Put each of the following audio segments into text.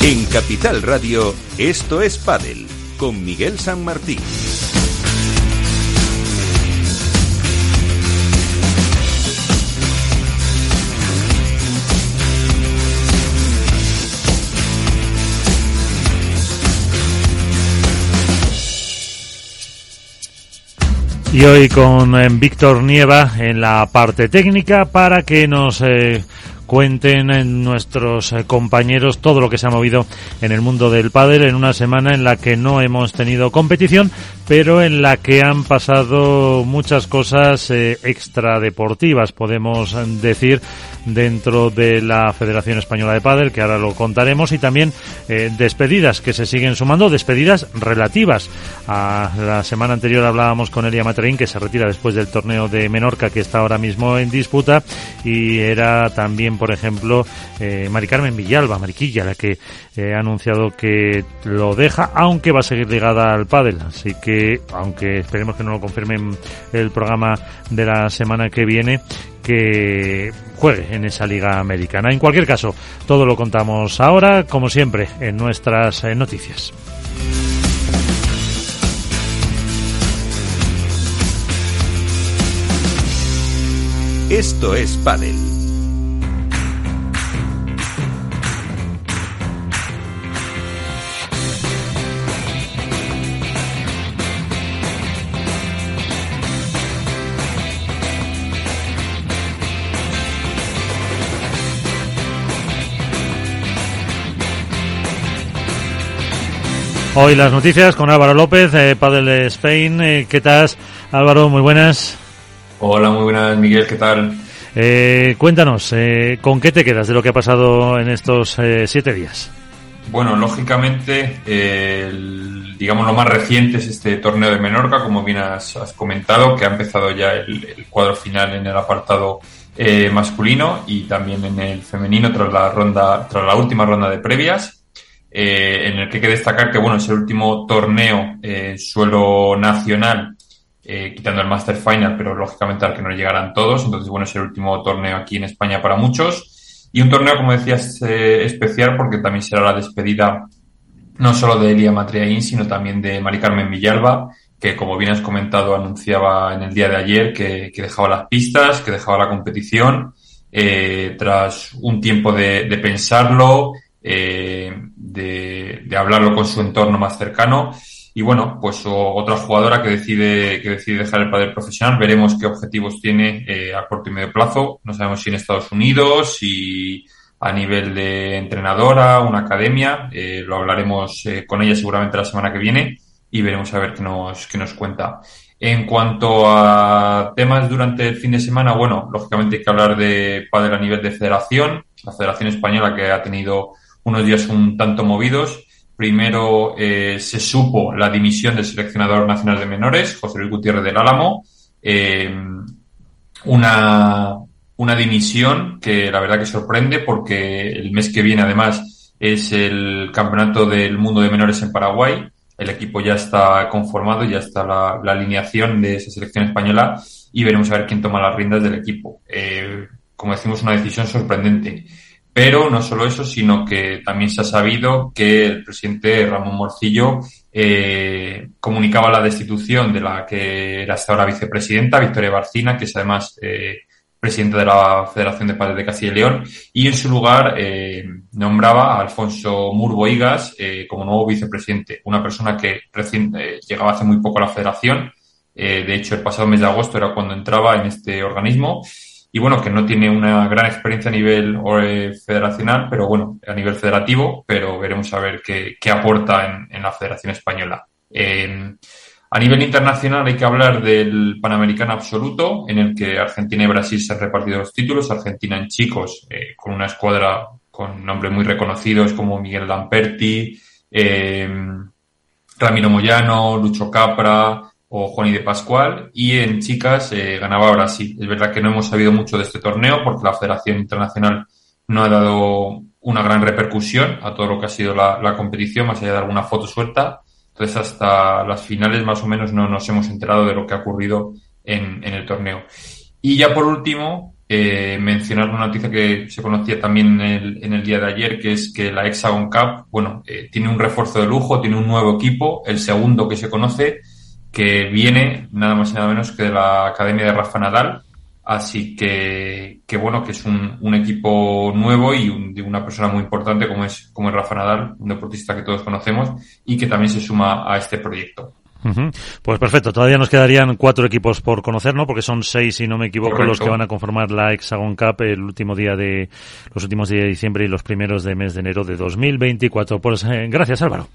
En Capital Radio, esto es Padel, con Miguel San Martín. Y hoy con eh, Víctor Nieva en la parte técnica para que nos eh, cuenten eh, nuestros compañeros todo lo que se ha movido en el mundo del pádel en una semana en la que no hemos tenido competición, pero en la que han pasado muchas cosas extradeportivas, podemos decir, dentro de la Federación Española de Pádel, que ahora lo contaremos, y también eh, despedidas que se siguen sumando, despedidas relativas. A la semana anterior hablábamos con Elia Materín, que se retira después del torneo de Menorca, que está ahora mismo en disputa, y era también, por ejemplo, eh, Mari Carmen Villalba, Mariquilla, la que eh, ha anunciado que lo deja, aunque va a seguir ligada al pádel. Así que, aunque esperemos que no lo confirmen el programa de la semana que viene, que juegue en esa liga americana. En cualquier caso, todo lo contamos ahora, como siempre, en nuestras eh, noticias. Esto es Padel. Hoy las noticias con Álvaro López, eh, Padel Spain. Eh, ¿Qué tal, Álvaro? Muy buenas. Hola, muy buenas, Miguel. ¿Qué tal? Eh, cuéntanos, eh, ¿con qué te quedas de lo que ha pasado en estos siete días? Bueno, lógicamente, digamos lo más reciente es este torneo de Menorca, como bien has, comentado, que ha empezado ya el, el cuadro final en el apartado masculino y también en el femenino tras la ronda, tras la última ronda de previas. Eh, en el que hay que destacar que bueno es el último torneo eh, suelo nacional, eh, quitando el Master Final, pero lógicamente al que no llegarán todos. Entonces, bueno, es el último torneo aquí en España para muchos. Y un torneo, como decías, especial porque también será la despedida no solo de Elia Matriaín, sino también de Mari Carmen Villalba, que como bien has comentado, anunciaba en el día de ayer que, dejaba las pistas, que dejaba la competición, tras un tiempo de, pensarlo, eh, de, de, hablarlo con su entorno más cercano. Y bueno, pues otra jugadora que decide, que decide dejar el padre profesional. Veremos qué objetivos tiene eh, a corto y medio plazo. No sabemos si en Estados Unidos, si a nivel de entrenadora, una academia. Eh, lo hablaremos eh, con ella seguramente la semana que viene y veremos a ver qué nos, qué nos cuenta. En cuanto a temas durante el fin de semana, bueno, lógicamente hay que hablar de padre a nivel de federación. La Federación Española que ha tenido unos días un tanto movidos. Primero eh, se supo la dimisión del seleccionador nacional de menores, José Luis Gutiérrez del Álamo. Eh, una, una dimisión que la verdad que sorprende porque el mes que viene además es el campeonato del mundo de menores en Paraguay. El equipo ya está conformado, ya está la, alineación de esa selección española y veremos a ver quién toma las riendas del equipo. Eh, como decimos, una decisión sorprendente. Pero no solo eso, sino que también se ha sabido que el presidente Ramón Morcillo eh, comunicaba la destitución de la que era hasta ahora vicepresidenta, Victoria Barcina, que es además eh, presidenta de la Federación de Padres de Castilla y León, y en su lugar eh, nombraba a Alfonso Murbo Igas eh, como nuevo vicepresidente, una persona que recién eh, llegaba hace muy poco a la federación. Eh, de hecho, el pasado mes de agosto era cuando entraba en este organismo y bueno, que no tiene una gran experiencia a nivel eh, federacional, pero bueno, a nivel federativo, pero veremos a ver qué, qué aporta en, la Federación Española. A nivel internacional hay que hablar del Panamericano Absoluto, en el que Argentina y Brasil se han repartido los títulos. Argentina en chicos, eh, con una escuadra con nombres muy reconocidos como Miguel Lamperti, eh, Ramiro Moyano, Lucho Capra, o Juan y de Pascual y en chicas eh, ganaba Brasil. Es verdad que no hemos sabido mucho de este torneo porque la Federación Internacional no ha dado una gran repercusión a todo lo que ha sido la, competición, más allá de alguna foto suelta. Entonces hasta las finales más o menos no nos hemos enterado de lo que ha ocurrido en, en el torneo. Y ya por último, eh, mencionar una noticia que se conocía también en el, día de ayer, que es que la Hexagon Cup, bueno, eh, tiene un refuerzo de lujo, tiene un nuevo equipo, el segundo que se conoce, que viene nada más y nada menos que de la Academia de Rafa Nadal. Así que, que bueno, que es un, un equipo nuevo y de una persona muy importante como es, como es Rafa Nadal, un deportista que todos conocemos y que también se suma a este proyecto. Pues perfecto, todavía nos quedarían cuatro equipos por conocer, ¿no? Porque son seis, si no me equivoco, los que van a conformar la Hexagon Cup el último día de, los últimos días de diciembre y los primeros de mes de enero de 2024. Pues eh, gracias, Álvaro.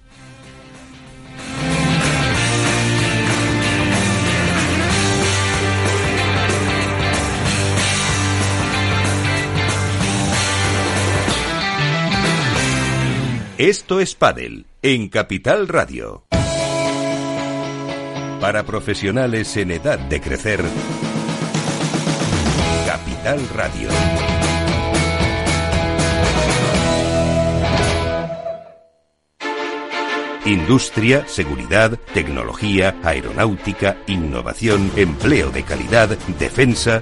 Esto es Padel en Capital Radio. Para profesionales en edad de crecer, Capital Radio. Industria, seguridad, tecnología, aeronáutica, innovación, empleo de calidad, defensa.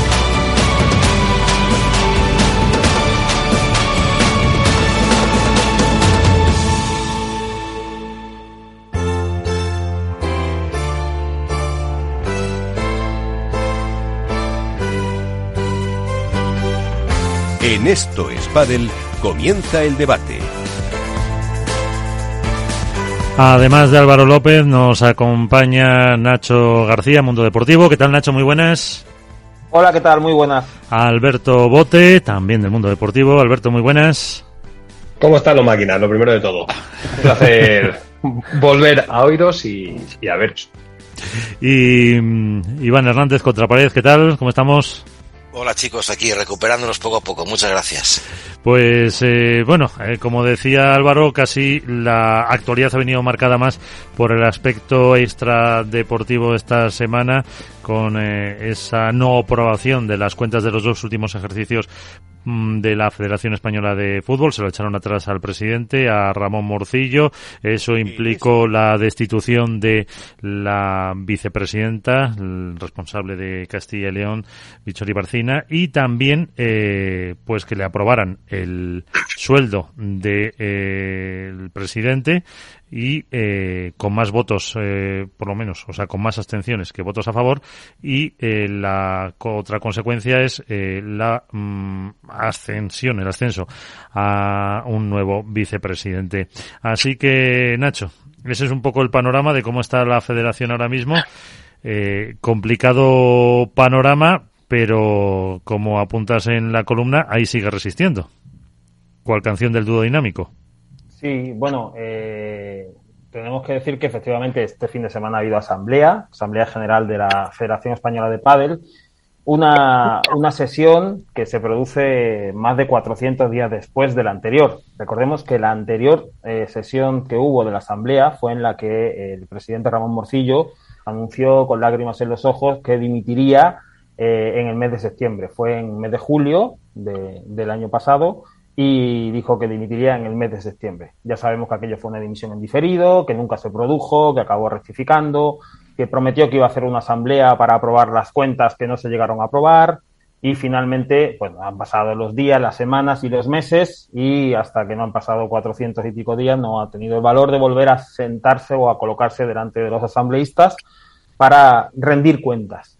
En Esto es comienza el debate. Además de Álvaro López, nos acompaña Nacho García, Mundo Deportivo. ¿Qué tal, Nacho? Muy buenas. Hola, ¿qué tal? Muy buenas. Alberto Bote, también del Mundo Deportivo. Alberto, muy buenas. ¿Cómo están los máquinas? Lo primero de todo. Un placer volver a oíros y, a ver. Y mm, Iván Hernández, Contrapared, ¿qué tal? ¿Cómo estamos? Hola chicos, aquí recuperándonos poco a poco. Muchas gracias. Pues eh, bueno, eh, como decía Álvaro, casi la actualidad ha venido marcada más por el aspecto extra deportivo esta semana con eh, esa no aprobación de las cuentas de los dos últimos ejercicios Mm, de la Federación Española de Fútbol, se lo echaron atrás al presidente, a Ramón Morcillo. Eso implicó la destitución de la vicepresidenta, el responsable de Castilla y León, Vichori Barcina, y también eh, pues que le aprobaran el sueldo del de, eh, presidente y eh, con más votos, eh, por lo menos, o sea, con más abstenciones que votos a favor. Y eh, la otra consecuencia es eh, la mm, ascensión, el ascenso a un nuevo vicepresidente. Así que, Nacho, ese es un poco el panorama de cómo está la federación ahora mismo. Eh, complicado panorama, pero como apuntas en la columna, ahí sigue resistiendo. ¿Cuál canción del dúo dinámico? Sí, bueno, eh, tenemos que decir que efectivamente este fin de semana ha habido asamblea, asamblea general de la Federación Española de Pádel, una, una sesión que se produce más de 400 días después de la anterior. Recordemos que la anterior eh, sesión que hubo de la asamblea fue en la que el presidente Ramón Morcillo anunció con lágrimas en los ojos que dimitiría eh, en el mes de septiembre. Fue en el mes de julio de, del año pasado y dijo que dimitiría en el mes de septiembre. Ya sabemos que aquello fue una dimisión en diferido, que nunca se produjo, que acabó rectificando, que prometió que iba a hacer una asamblea para aprobar las cuentas que no se llegaron a aprobar y finalmente, bueno, han pasado los días, las semanas y los meses y hasta que no han pasado cuatrocientos y pico días no ha tenido el valor de volver a sentarse o a colocarse delante de los asambleístas para rendir cuentas.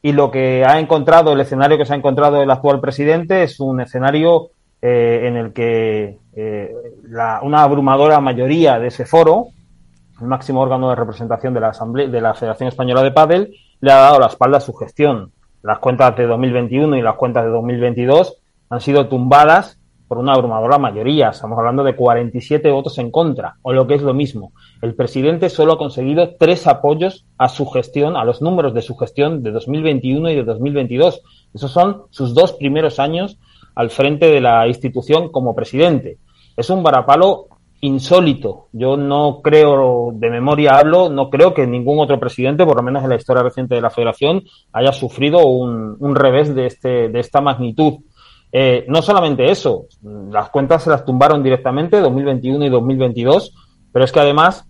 Y lo que ha encontrado, el escenario que se ha encontrado el actual presidente es un escenario eh, en el que eh, la, una abrumadora mayoría de ese foro, el máximo órgano de representación de la Asamblea de la Federación Española de Padel, le ha dado la espalda a su gestión. Las cuentas de 2021 y las cuentas de 2022 han sido tumbadas por una abrumadora mayoría. Estamos hablando de 47 votos en contra, o lo que es lo mismo. El presidente solo ha conseguido tres apoyos a su gestión, a los números de su gestión de 2021 y de 2022. Esos son sus dos primeros años al frente de la institución como presidente. Es un varapalo insólito. Yo no creo, de memoria hablo, no creo que ningún otro presidente, por lo menos en la historia reciente de la Federación, haya sufrido un, un revés de, este, de esta magnitud. Eh, no solamente eso, las cuentas se las tumbaron directamente 2021 y 2022, pero es que además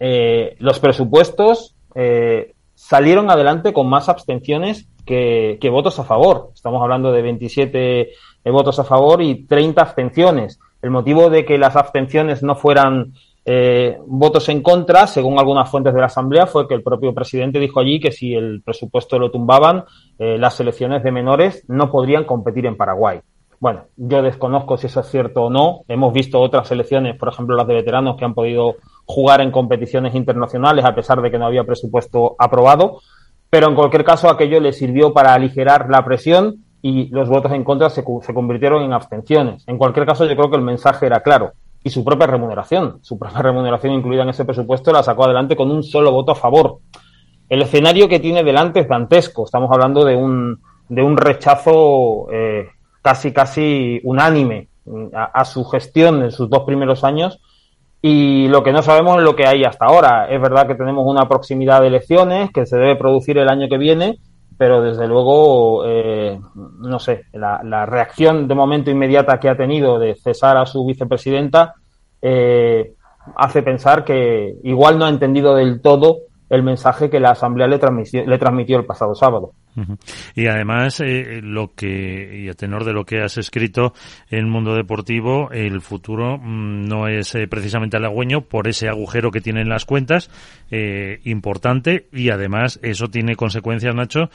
eh, los presupuestos eh, salieron adelante con más abstenciones que, que, votos a favor. Estamos hablando de 27 votos a favor y 30 abstenciones. El motivo de que las abstenciones no fueran eh, votos en contra, según algunas fuentes de la Asamblea, fue que el propio presidente dijo allí que si el presupuesto lo tumbaban, eh, las selecciones de menores no podrían competir en Paraguay. Bueno, yo desconozco si eso es cierto o no. Hemos visto otras selecciones, por ejemplo las de veteranos, que han podido jugar en competiciones internacionales a pesar de que no había presupuesto aprobado. Pero en cualquier caso, aquello le sirvió para aligerar la presión y los votos en contra se, se, convirtieron en abstenciones. En cualquier caso, yo creo que el mensaje era claro. Y su propia remuneración, su propia remuneración incluida en ese presupuesto, la sacó adelante con un solo voto a favor. El escenario que tiene delante es dantesco. Estamos hablando de un, de un rechazo eh, casi, casi unánime a, a su gestión en sus dos primeros años y lo que no sabemos es lo que hay hasta ahora. Es verdad que tenemos una proximidad de elecciones que se debe producir el año que viene pero desde luego, eh, no sé, la, reacción de momento inmediata que ha tenido de cesar a su vicepresidenta eh, hace pensar que igual no ha entendido del todo el mensaje que la Asamblea le le transmitió el pasado sábado. Y además, eh, lo que, y a tenor de lo que has escrito en mundo deportivo, el futuro mmm, no es eh, precisamente halagüeño por ese agujero que tienen las cuentas, eh, importante, y además eso tiene consecuencias, Nacho,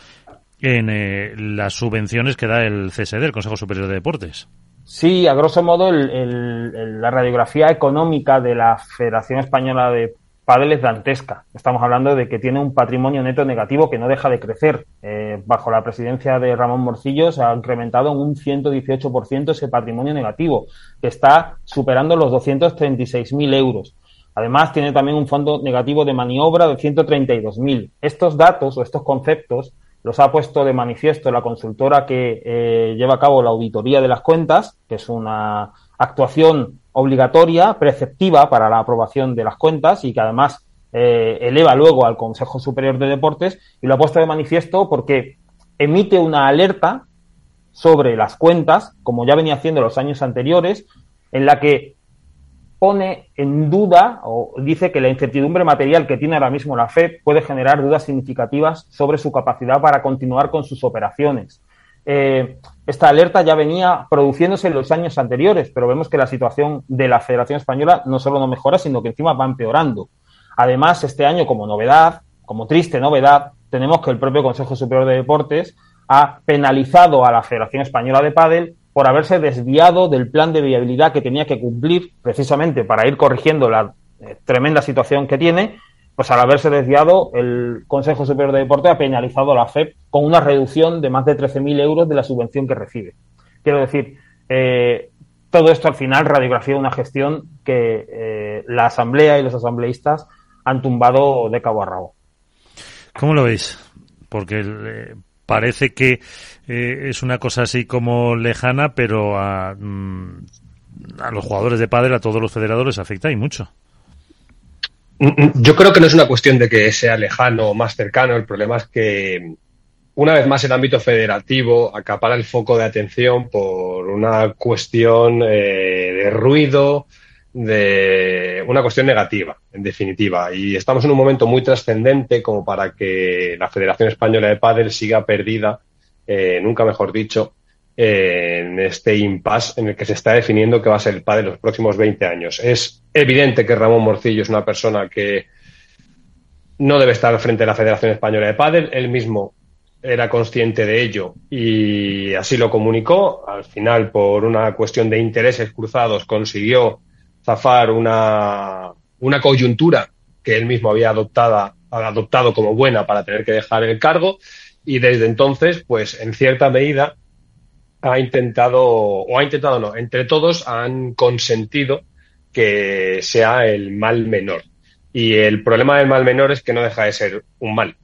en eh, las subvenciones que da el CSD, el Consejo Superior de Deportes. Sí, a grosso modo, el, el, la radiografía económica de la Federación Española de Padel es dantesca. Estamos hablando de que tiene un patrimonio neto negativo que no deja de crecer. Eh, bajo la presidencia de Ramón Morcillo se ha incrementado en un 118% ese patrimonio negativo, que está superando los 236.000 euros. Además, tiene también un fondo negativo de maniobra de 132.000. Estos datos o estos conceptos los ha puesto de manifiesto la consultora que eh, lleva a cabo la auditoría de las cuentas, que es una actuación obligatoria, preceptiva para la aprobación de las cuentas y que además eh, eleva luego al Consejo Superior de Deportes y lo ha puesto de manifiesto porque emite una alerta sobre las cuentas, como ya venía haciendo los años anteriores, en la que pone en duda o dice que la incertidumbre material que tiene ahora mismo la FED puede generar dudas significativas sobre su capacidad para continuar con sus operaciones. Eh, esta alerta ya venía produciéndose en los años anteriores, pero vemos que la situación de la Federación Española no solo no mejora, sino que encima va empeorando. Además, este año, como novedad, como triste novedad, tenemos que el propio Consejo Superior de Deportes ha penalizado a la Federación Española de Pádel por haberse desviado del plan de viabilidad que tenía que cumplir precisamente para ir corrigiendo la eh, tremenda situación que tiene pues al haberse desviado, el Consejo Superior de Deporte ha penalizado a la FEP con una reducción de más de 13.000 euros de la subvención que recibe. Quiero decir, eh, todo esto al final radiografía una gestión que eh, la Asamblea y los asambleístas han tumbado de cabo a rabo. ¿Cómo lo veis? Porque eh, parece que eh, es una cosa así como lejana, pero a, mm, a los jugadores de padre, a todos los federadores afecta y mucho. Yo creo que no es una cuestión de que sea lejano o más cercano, el problema es que una vez más el ámbito federativo acapara el foco de atención por una cuestión eh, de ruido, de una cuestión negativa, en definitiva. Y estamos en un momento muy trascendente como para que la Federación Española de Padel siga perdida, eh, nunca mejor dicho, en este impasse en el que se está definiendo que va a ser el padre de los próximos 20 años. Es evidente que Ramón Morcillo es una persona que no debe estar frente a la Federación Española de Padel. Él mismo era consciente de ello y así lo comunicó. Al final, por una cuestión de intereses cruzados, consiguió zafar una, una coyuntura que él mismo había adoptada, adoptado como buena para tener que dejar el cargo. Y desde entonces, pues en cierta medida, ha intentado, o ha intentado no, entre todos han consentido que sea el mal menor. Y el problema del mal menor es que no deja de ser un mal.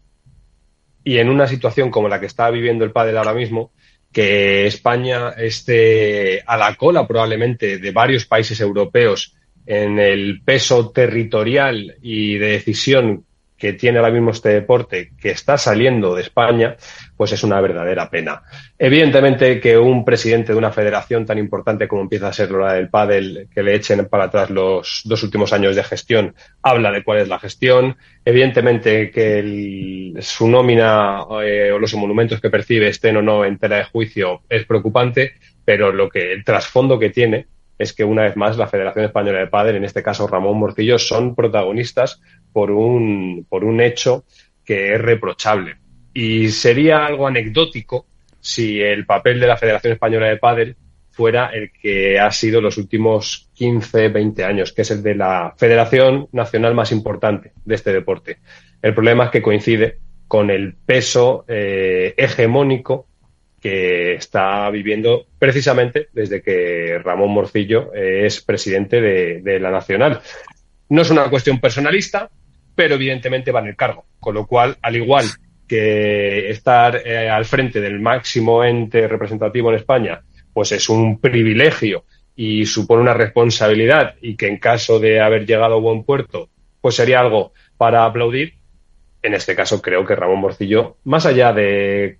Y en una situación como la que está viviendo el padre ahora mismo, que España esté a la cola probablemente de varios países europeos en el peso territorial y de decisión que tiene ahora mismo este deporte, que está saliendo de España, pues es una verdadera pena. Evidentemente que un presidente de una federación tan importante como empieza a ser la del pádel, que le echen para atrás los dos últimos años de gestión, habla de cuál es la gestión. Evidentemente que su nómina eh, o los monumentos que percibe estén o no en tela de juicio es preocupante, pero lo que el trasfondo que tiene es que una vez más la Federación Española de Padel, en este caso Ramón Morcillo, son protagonistas por un, por un hecho que es reprochable. Y sería algo anecdótico si el papel de la Federación Española de Padel fuera el que ha sido los últimos 15, 20 años, que es el de la federación nacional más importante de este deporte. El problema es que coincide con el peso eh, hegemónico que está viviendo precisamente desde que Ramón Morcillo es presidente de, la Nacional. No es una cuestión personalista, pero evidentemente va en el cargo, con lo cual, al igual que estar eh, al frente del máximo ente representativo en España, pues es un privilegio y supone una responsabilidad y que en caso de haber llegado a buen puerto, pues sería algo para aplaudir. En este caso creo que Ramón Morcillo, más allá de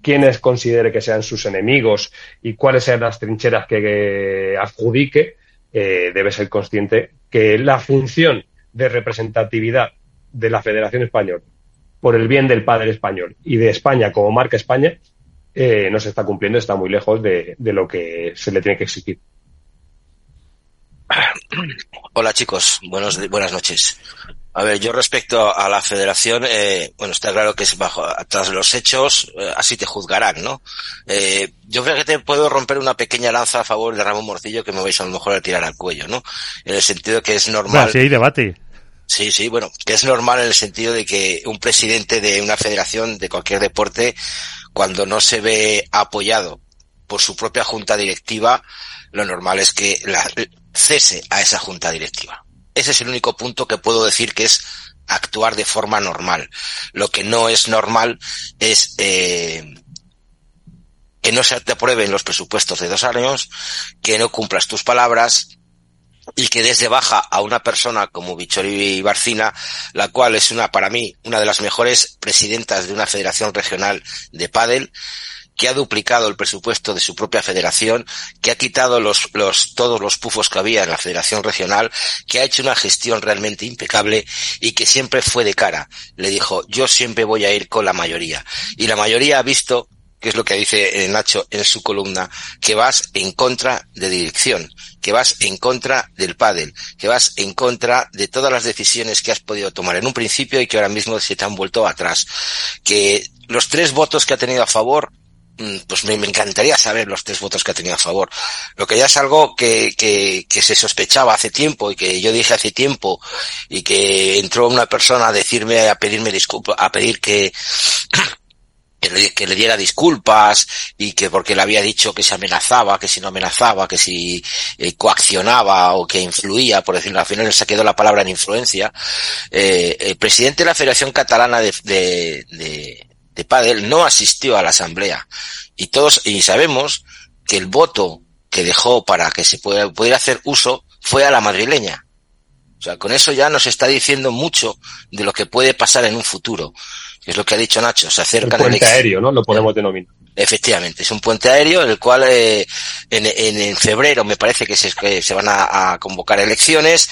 quienes considere que sean sus enemigos y cuáles sean las trincheras que, adjudique, eh, debe ser consciente que la función de representatividad de la Federación Española por el bien del padre español y de España como marca España eh, no se está cumpliendo, está muy lejos de, de lo que se le tiene que exigir. Hola chicos, buenos, buenas noches. A ver, yo respecto a la federación, eh, bueno, está claro que es bajo, tras los hechos, eh, así te juzgarán, ¿no? Eh, yo creo que te puedo romper una pequeña lanza a favor de Ramón Morcillo que me vais a lo mejor a tirar al cuello, ¿no? En el sentido que es normal. sí hay debate. Sí, sí, bueno, que es normal en el sentido de que un presidente de una federación de cualquier deporte, cuando no se ve apoyado por su propia junta directiva, lo normal es que la, cese a esa junta directiva. Ese es el único punto que puedo decir que es actuar de forma normal. Lo que no es normal es eh, que no se te aprueben los presupuestos de dos años, que no cumplas tus palabras y que desde baja a una persona como Bichori Barcina, la cual es una, para mí, una de las mejores presidentas de una federación regional de pádel, que ha duplicado el presupuesto de su propia federación, que ha quitado los, los, todos los pufos que había en la federación regional, que ha hecho una gestión realmente impecable y que siempre fue de cara. Le dijo, yo siempre voy a ir con la mayoría. Y la mayoría ha visto que es lo que dice Nacho en su columna, que vas en contra de dirección, que vas en contra del pádel, que vas en contra de todas las decisiones que has podido tomar en un principio y que ahora mismo se te han vuelto atrás. Que los tres votos que ha tenido a favor Mm, pues me, encantaría saber los tres votos que ha tenido a favor. Lo que ya es algo que, que, que, se sospechaba hace tiempo y que yo dije hace tiempo y que entró una persona a decirme, a pedirme disculpas, a pedir que, que le, que le, diera disculpas y que porque le había dicho que se amenazaba, que si no amenazaba, que si eh, coaccionaba o que influía, por decirlo, al final se quedó la palabra en influencia, eh, el presidente de la Federación Catalana de, de, de de Padel no asistió a la asamblea y todos y sabemos que el voto que dejó para que se pudiera, hacer uso fue a la madrileña. O sea, con eso ya nos está diciendo mucho de lo que puede pasar en un futuro. Es lo que ha dicho Nacho. Se acerca el puente aéreo, ¿no? Lo podemos denominar. Efectivamente, es un puente aéreo en el cual eh, en, en, febrero me parece que se, que se van a, a, convocar elecciones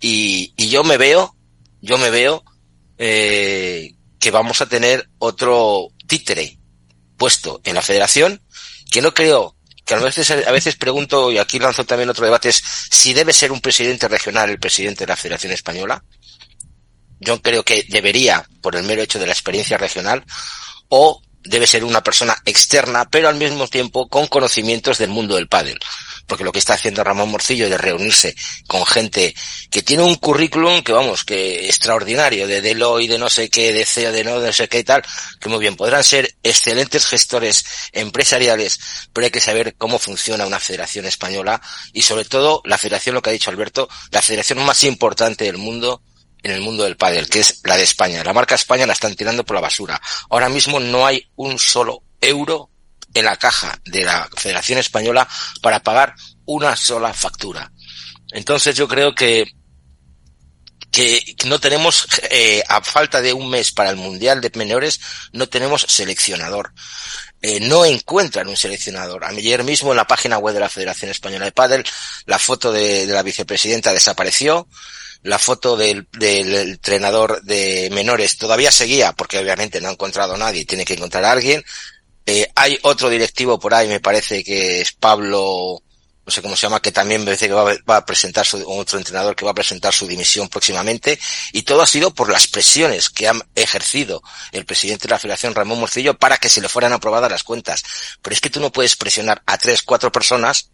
y, y yo me veo, yo me veo eh, que vamos a tener otro títere puesto en la federación, que no creo, que a veces, a veces pregunto, y aquí lanzo también otro debate, es si debe ser un presidente regional el presidente de la Federación Española. Yo creo que debería, por el mero hecho de la experiencia regional, o debe ser una persona externa, pero al mismo tiempo con conocimientos del mundo del pádel. Porque lo que está haciendo Ramón Morcillo de reunirse con gente que tiene un currículum que vamos, que extraordinario, de Deloitte, de no sé qué, de CEO, de no, sé qué y tal, que muy bien, podrán ser excelentes gestores empresariales, pero hay que saber cómo funciona una federación española y sobre todo la federación, lo que ha dicho Alberto, la federación más importante del mundo en el mundo del pádel, que es la de España. La marca España la están tirando por la basura. Ahora mismo no hay un solo euro en la caja de la Federación Española para pagar una sola factura. Entonces yo creo que que no tenemos, eh, a falta de un mes para el Mundial de Menores, no tenemos seleccionador. Eh, no encuentran un seleccionador. Ayer mismo en la página web de la Federación Española de Padel, la foto de, la vicepresidenta desapareció, la foto del, del, entrenador de menores todavía seguía, porque obviamente no ha encontrado nadie, tiene que encontrar a alguien. Eh, hay otro directivo por ahí, me parece que es Pablo, no sé cómo se llama, que también me dice que va, a presentar su, otro entrenador que va a presentar su dimisión próximamente, y todo ha sido por las presiones que ha ejercido el presidente de la Federación, Ramón Morcillo, para que se le fueran aprobadas las cuentas. Pero es que tú no puedes presionar a tres, cuatro personas,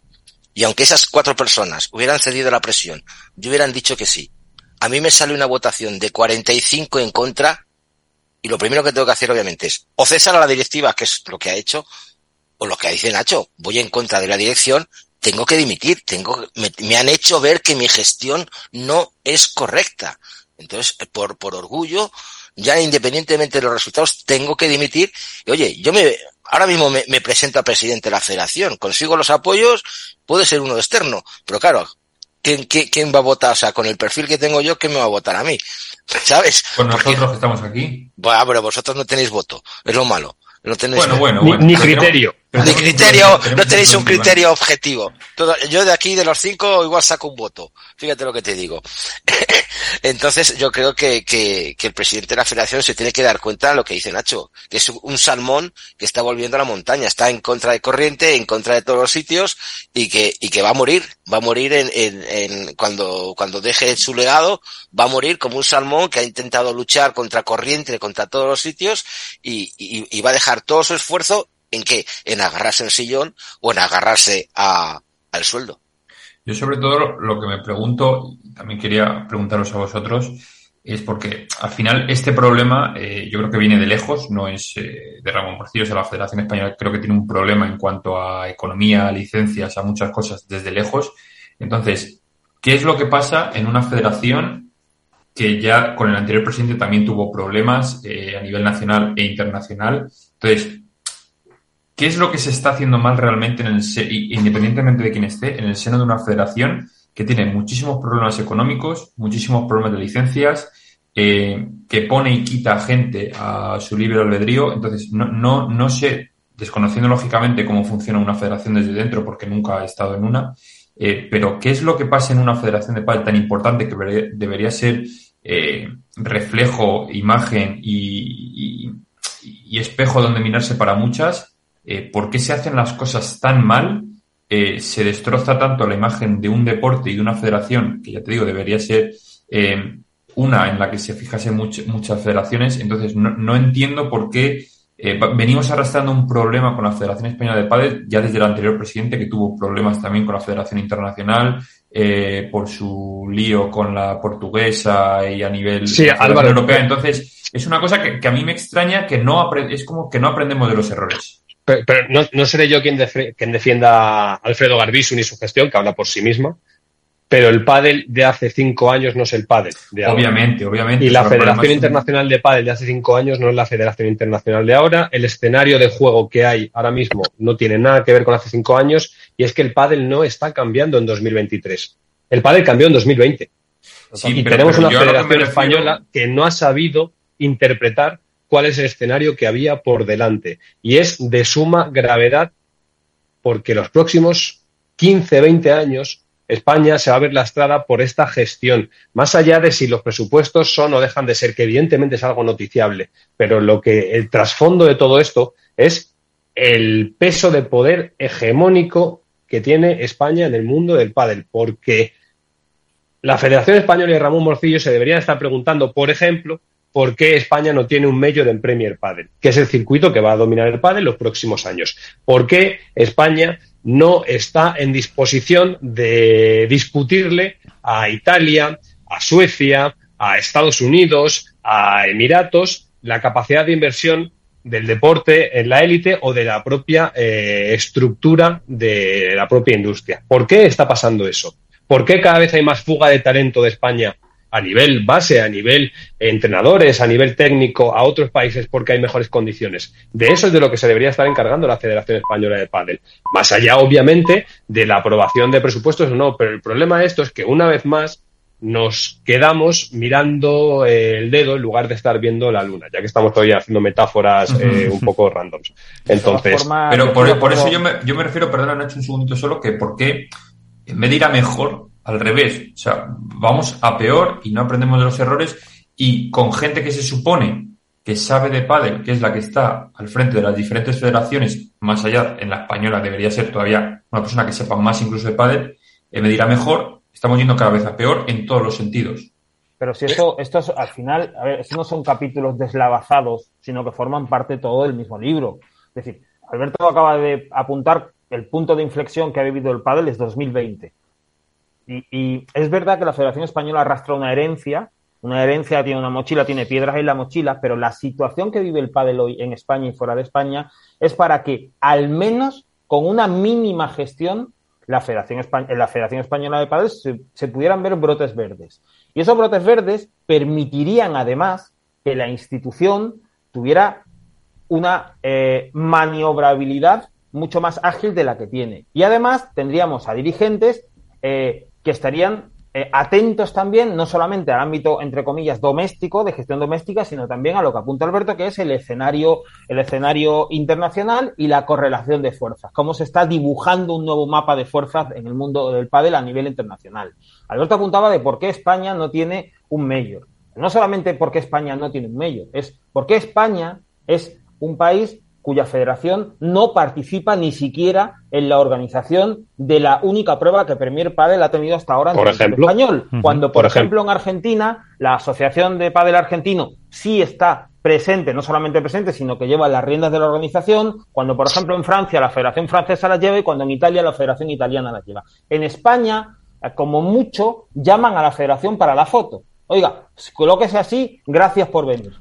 y aunque esas cuatro personas hubieran cedido la presión y hubieran dicho que sí, a mí me sale una votación de 45 en contra, y lo primero que tengo que hacer obviamente es o cesar a la directiva, que es lo que ha hecho, o lo que dice Nacho, voy en contra de la dirección tengo que dimitir, tengo, me, me, han hecho ver que mi gestión no es correcta. Entonces, por, por orgullo, ya independientemente de los resultados, tengo que dimitir. Y, oye, yo me, ahora mismo me, me presento a presidente de la federación, consigo los apoyos, puede ser uno externo, pero claro, ¿quién, quién, quién va a votar? O sea, con el perfil que tengo yo, ¿quién me va a votar a mí? ¿Sabes? Con nosotros que estamos aquí. Bueno, pero vosotros no tenéis voto, es lo malo. No tenéis bueno, bueno, ni, bueno. ni criterio. Ni criterio, no tenéis un criterio objetivo. Todo, yo de aquí, de los cinco, igual saco un voto. Fíjate lo que te digo. Entonces, yo creo que, que, que, el presidente de la federación se tiene que dar cuenta de lo que dice Nacho, que es un salmón que está volviendo a la montaña, está en contra de corriente, en contra de todos los sitios y que, y que va a morir, va a morir en, en, en cuando, cuando deje su legado, va a morir como un salmón que ha intentado luchar contra corriente, contra todos los sitios y, y, y va a dejar todo su esfuerzo en qué? En agarrarse al sillón o en agarrarse a, al sueldo. Yo sobre todo lo que me pregunto, y también quería preguntaros a vosotros, es porque al final este problema eh, yo creo que viene de lejos, no es eh, de Ramón Porcillo, o sea, la Federación Española creo que tiene un problema en cuanto a economía, licencias, a muchas cosas desde lejos. Entonces, ¿qué es lo que pasa en una federación que ya con el anterior presidente también tuvo problemas eh, a nivel nacional e internacional? Entonces, ¿Qué es lo que se está haciendo mal realmente, en el independientemente de quién esté, en el seno de una federación que tiene muchísimos problemas económicos, muchísimos problemas de licencias, eh, que pone y quita gente a su libre albedrío? Entonces, no, no, no sé, desconociendo lógicamente cómo funciona una federación desde dentro, porque nunca he estado en una, eh, pero ¿qué es lo que pasa en una federación de pádel tan importante que debería, ser eh, reflejo, imagen y, y, y espejo donde mirarse para muchas? Eh, por qué se hacen las cosas tan mal, eh, se destroza tanto la imagen de un deporte y de una federación, que ya te digo, debería ser eh, una en la que se fijase much muchas federaciones. Entonces, no, no entiendo por qué eh, venimos arrastrando un problema con la Federación Española de Padres ya desde el anterior presidente, que tuvo problemas también con la Federación Internacional, eh, por su lío con la portuguesa y a nivel sí, Álvaro, europea. Entonces, es una cosa que, que, a mí me extraña que no es como que no aprendemos de los errores. Pero, pero no, no, seré yo quien, def quien, defienda a Alfredo Garbisu ni su gestión, que habla por sí misma. Pero el pádel de hace cinco años no es el pádel de ahora. Obviamente, obviamente. Y la Federación Internacional de Pádel de hace cinco años no es la Federación Internacional de ahora. El escenario de juego que hay ahora mismo no tiene nada que ver con hace cinco años. Y es que el pádel no está cambiando en 2023. El pádel cambió en 2020. Sí, y pero, tenemos pero una Federación que Española que no ha sabido interpretar cuál es el escenario que había por delante. Y es de suma gravedad porque los próximos 15, 20 años España se va a ver lastrada por esta gestión, más allá de si los presupuestos son o dejan de ser, que evidentemente es algo noticiable, pero lo que el trasfondo de todo esto es el peso de poder hegemónico que tiene España en el mundo del pádel, porque la Federación Española y Ramón Morcillo se deberían estar preguntando, por ejemplo, por qué España no tiene un Major en Premier Padel, que es el circuito que va a dominar el pádel los próximos años. ¿Por qué España no está en disposición de discutirle a Italia, a Suecia, a Estados Unidos, a Emiratos la capacidad de inversión del deporte en la élite o de la propia eh, estructura de la propia industria. ¿Por qué está pasando eso? ¿Por qué cada vez hay más fuga de talento de España a nivel base, a nivel entrenadores, a nivel técnico a otros países porque hay mejores condiciones. De eso es de lo que se debería estar encargando la Federación Española de Pádel. Más allá, obviamente, de la aprobación de presupuestos o no, pero el problema de esto es que una vez más nos quedamos mirando eh, el dedo en lugar de estar viendo la luna, ya que estamos todavía haciendo metáforas eh, un poco randoms. Entonces, pero por, eso yo me, yo me refiero, perdona Nacho, un segundito solo, que por qué en vez de ir a mejor, al revés, o sea, vamos a peor y no aprendemos de los errores y con gente que se supone que sabe de pádel, que es la que está al frente de las diferentes federaciones, más allá en la española debería ser todavía una persona que sepa más incluso de pádel, eh, me dirá mejor, estamos yendo cada vez a peor en todos los sentidos. Pero si esto, esto es, al final, a ver, estos no son capítulos deslavazados, sino que forman parte todo del mismo libro. Es decir, Alberto acaba de apuntar el punto de inflexión que ha vivido el pádel es 2020. Y, y, es verdad que la Federación Española arrastra una herencia, una herencia tiene una mochila, tiene piedras en la mochila, pero la situación que vive el pádel hoy en España y fuera de España es para que al menos con una mínima gestión la Federación, en la Federación Española de Padres se, se, pudieran ver brotes verdes. Y esos brotes verdes permitirían además que la institución tuviera una eh, maniobrabilidad mucho más ágil de la que tiene. Y además tendríamos a dirigentes eh, que estarían eh, atentos también, no solamente al ámbito, entre comillas, doméstico, de gestión doméstica, sino también a lo que apunta Alberto, que es el escenario, el escenario internacional y la correlación de fuerzas, cómo se está dibujando un nuevo mapa de fuerzas en el mundo del pádel a nivel internacional. Alberto apuntaba de por qué España no tiene un mayor. No solamente por qué España no tiene un mayor, es por qué España es un país cuya federación no participa ni siquiera en la organización de la única prueba que Premier Padel ha tenido hasta ahora en por el ejemplo, español. Cuando, por, por ejemplo, en Argentina, la Asociación de Padel Argentino sí está presente, no solamente presente, sino que lleva las riendas de la organización, cuando, por ejemplo, en Francia la Federación Francesa las lleva y cuando en Italia la Federación Italiana las lleva. En España, como mucho, llaman a la Federación para la foto. Oiga, colóquese así, gracias por venir.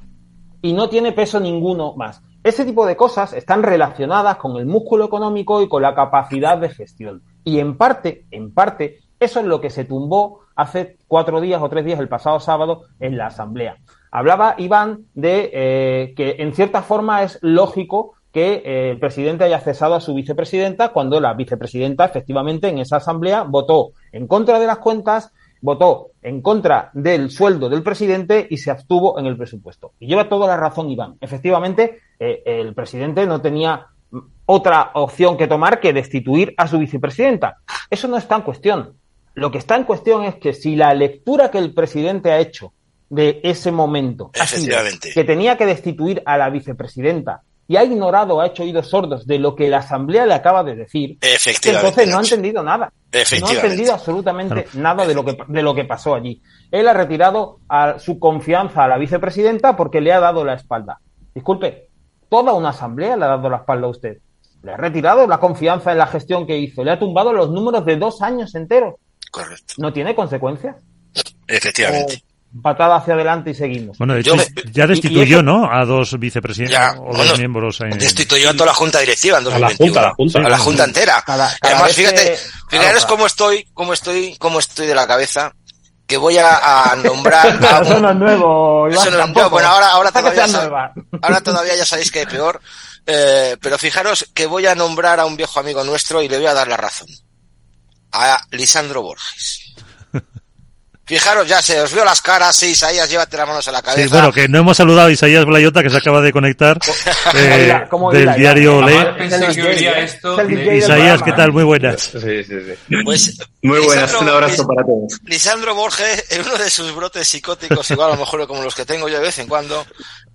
Y no tiene peso ninguno más. Ese tipo de cosas están relacionadas con el músculo económico y con la capacidad de gestión. Y en parte, en parte, eso es lo que se tumbó hace cuatro días o tres días, el pasado sábado, en la Asamblea. Hablaba Iván de eh, que en cierta forma es lógico que eh, el presidente haya cesado a su vicepresidenta cuando la vicepresidenta efectivamente en esa asamblea votó en contra de las cuentas, votó en contra del sueldo del presidente y se abstuvo en el presupuesto. Y lleva toda la razón Iván. Efectivamente, eh, el presidente no tenía otra opción que tomar que destituir a su vicepresidenta. Eso no está en cuestión. Lo que está en cuestión es que si la lectura que el presidente ha hecho de ese momento ha sido que tenía que destituir a la vicepresidenta y ha ignorado, ha hecho oídos sordos de lo que la Asamblea le acaba de decir, entonces no ha entendido nada. No ha entendido absolutamente claro. nada de lo, que, de lo que pasó allí. Él ha retirado a su confianza a la vicepresidenta porque le ha dado la espalda. Disculpe, toda una asamblea le ha dado la espalda a usted. Le ha retirado la confianza en la gestión que hizo. Le ha tumbado los números de dos años enteros. Correcto. ¿No tiene consecuencias? Efectivamente. O patada hacia adelante y seguimos. Bueno, de hecho, me, ya destituyó, ¿no? A dos vicepresidentes ya, o dos bueno, miembros. En... Destituyó a toda la Junta Directiva en 2021. A la Junta, a la Junta, a la junta entera. Cada, cada Además, fíjate, que... fijaros cómo estoy, cómo estoy, cómo estoy de la cabeza que voy a, a nombrar a un... Eso no es nuevo. Eso no es nuevo. Bueno, ahora, ahora, todavía, sab... ahora todavía ya sabéis que hay peor. Eh, pero fijaros que voy a nombrar a un viejo amigo nuestro y le voy a dar la razón. A Lisandro Borges. Fijaros, ya se os veo las caras, sí, Isaías, llévate las manos a la cabeza. Sí, bueno, que no hemos saludado a Isaías Blayota, que se acaba de conectar eh, del diario Le. Isaías, ¿qué tal? Muy buenas. Sí, sí, sí. Pues, Muy buenas, Lisandro, un abrazo para todos. Lisandro Borges, en uno de sus brotes psicóticos, igual a lo mejor como los que tengo yo de vez en cuando,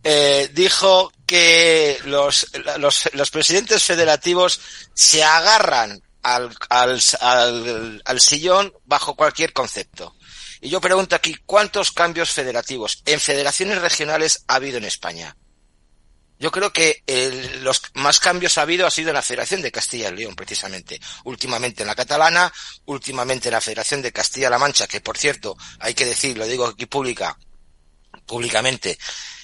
eh, dijo que los, los, los presidentes federativos se agarran al, al, al, al sillón bajo cualquier concepto. Y yo pregunto aquí, ¿cuántos cambios federativos en federaciones regionales ha habido en España? Yo creo que los más cambios ha habido ha sido en la Federación de Castilla y León, precisamente. Últimamente en la catalana, últimamente en la Federación de Castilla-La Mancha, que por cierto, hay que decir, lo digo aquí pública, públicamente,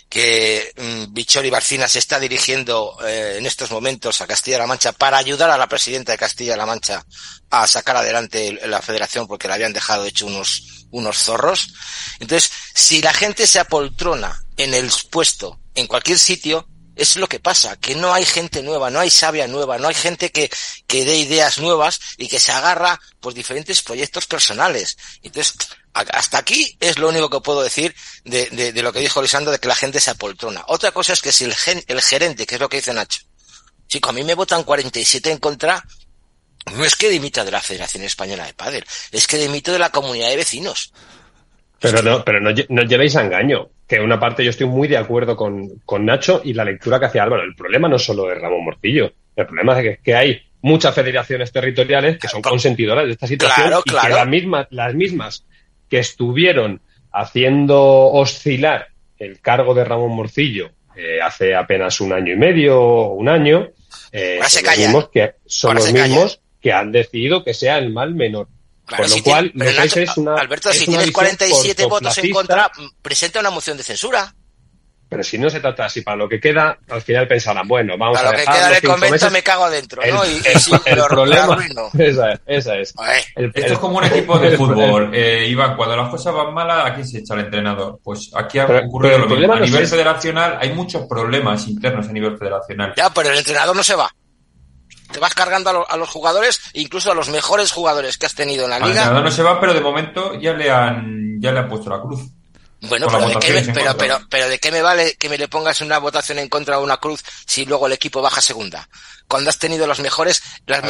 que mm, Bichori Barcina se está dirigiendo eh, en estos momentos a Castilla-La Mancha para ayudar a la presidenta de Castilla-La Mancha a sacar adelante la federación porque la habían dejado hecho unos, unos zorros. Entonces, si la gente se apoltrona en el puesto, en cualquier sitio, es lo que pasa, que no hay gente nueva, no hay sabia nueva, no hay gente que, que dé ideas nuevas y que se agarra por diferentes proyectos personales. Entonces, hasta aquí es lo único que puedo decir de, de, lo que dijo Lisandro, de que la gente se apoltrona. Otra cosa es que si el, gen, el gerente, que es lo que dice Nacho, chico, a mí me votan 47 en contra, no es que dimita de la Federación Española de Padel, es que dimito de la comunidad de vecinos. Pero no, pero no, no llevéis a engaño que una parte yo estoy muy de acuerdo con, con, Nacho y la lectura que hacía Álvaro. El problema no es solo de Ramón Morcillo, el problema es que, hay muchas federaciones territoriales que son consentidoras de esta situación y que las mismas, las mismas que estuvieron haciendo oscilar el cargo de Ramón Morcillo eh, hace apenas un año y medio o un año, eh, son los mismos, que, son los mismos que han decidido que sea el mal menor. Con lo cual, es una, Alberto, si tienes 47 votos en contra, presenta una moción de censura. Pero si no se trata así, para lo que queda, al final pensarán, bueno, vamos para a lo que queda del convento me cago adentro, ¿no? Y, el, problema, esa es, esa es. Esto es como un equipo de fútbol, eh, Iván, cuando las cosas van malas, aquí se echa el entrenador. Pues aquí ha ocurrido lo mismo. A nivel federacional hay muchos problemas internos a nivel federacional. Ya, pero el entrenador no se va te vas cargando a, los jugadores, incluso a los mejores jugadores que has tenido en la liga. no se va, pero de momento ya le han, ya le han puesto la cruz. Bueno, pero de, qué me, pero, pero, pero, ¿de qué me vale que me le pongas una votación en contra de una cruz si luego el equipo baja segunda? Cuando has tenido los mejores, las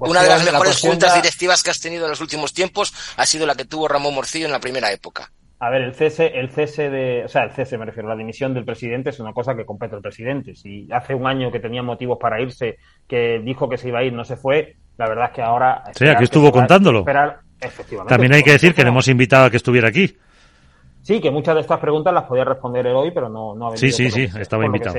una de las mejores juntas directivas que has tenido en los últimos tiempos ha sido la que tuvo Ramón Morcillo en la primera época. A ver, el cese, el cese de, o sea, el cese me refiero, la dimisión del presidente es una cosa que compete al presidente. Si hace un año que tenía motivos para irse, que dijo que se iba a ir, no se fue, la verdad es que ahora. Sí, aquí estuvo contándolo. efectivamente. También hay que decir que le hemos invitado a que estuviera aquí. Sí, que muchas de estas preguntas las podía responder él hoy, pero no, no ha venido. Sí, sí, sí, estaba invitado.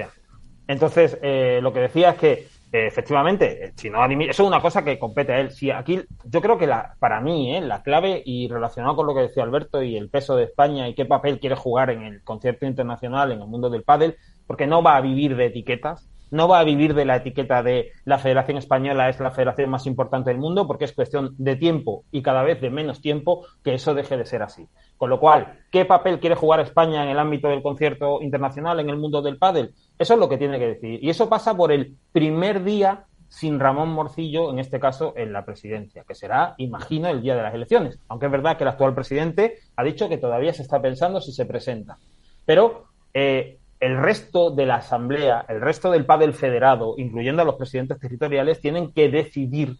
Entonces, eh, lo que decía es que efectivamente, eh, si no eso es una cosa que compete a él. Si aquí, yo creo que la, para mí, eh, la clave y relacionado con lo que decía Alberto y el peso de España y qué papel quiere jugar en el concierto internacional, en el mundo del pádel, porque no va a vivir de etiquetas, no va a vivir de la etiqueta de la Federación Española es la federación más importante del mundo, porque es cuestión de tiempo y cada vez de menos tiempo que eso deje de ser así. Con lo cual, ¿qué papel quiere jugar España en el ámbito del concierto internacional, en el mundo del pádel? Eso es lo que tiene que decidir. Y eso pasa por el primer día sin Ramón Morcillo, en este caso, en la presidencia, que será, imagino, el día de las elecciones. Aunque es verdad que el actual presidente ha dicho que todavía se está pensando si se presenta. Pero eh, el resto de la Asamblea, el resto del pádel federado, incluyendo a los presidentes territoriales, tienen que decidir,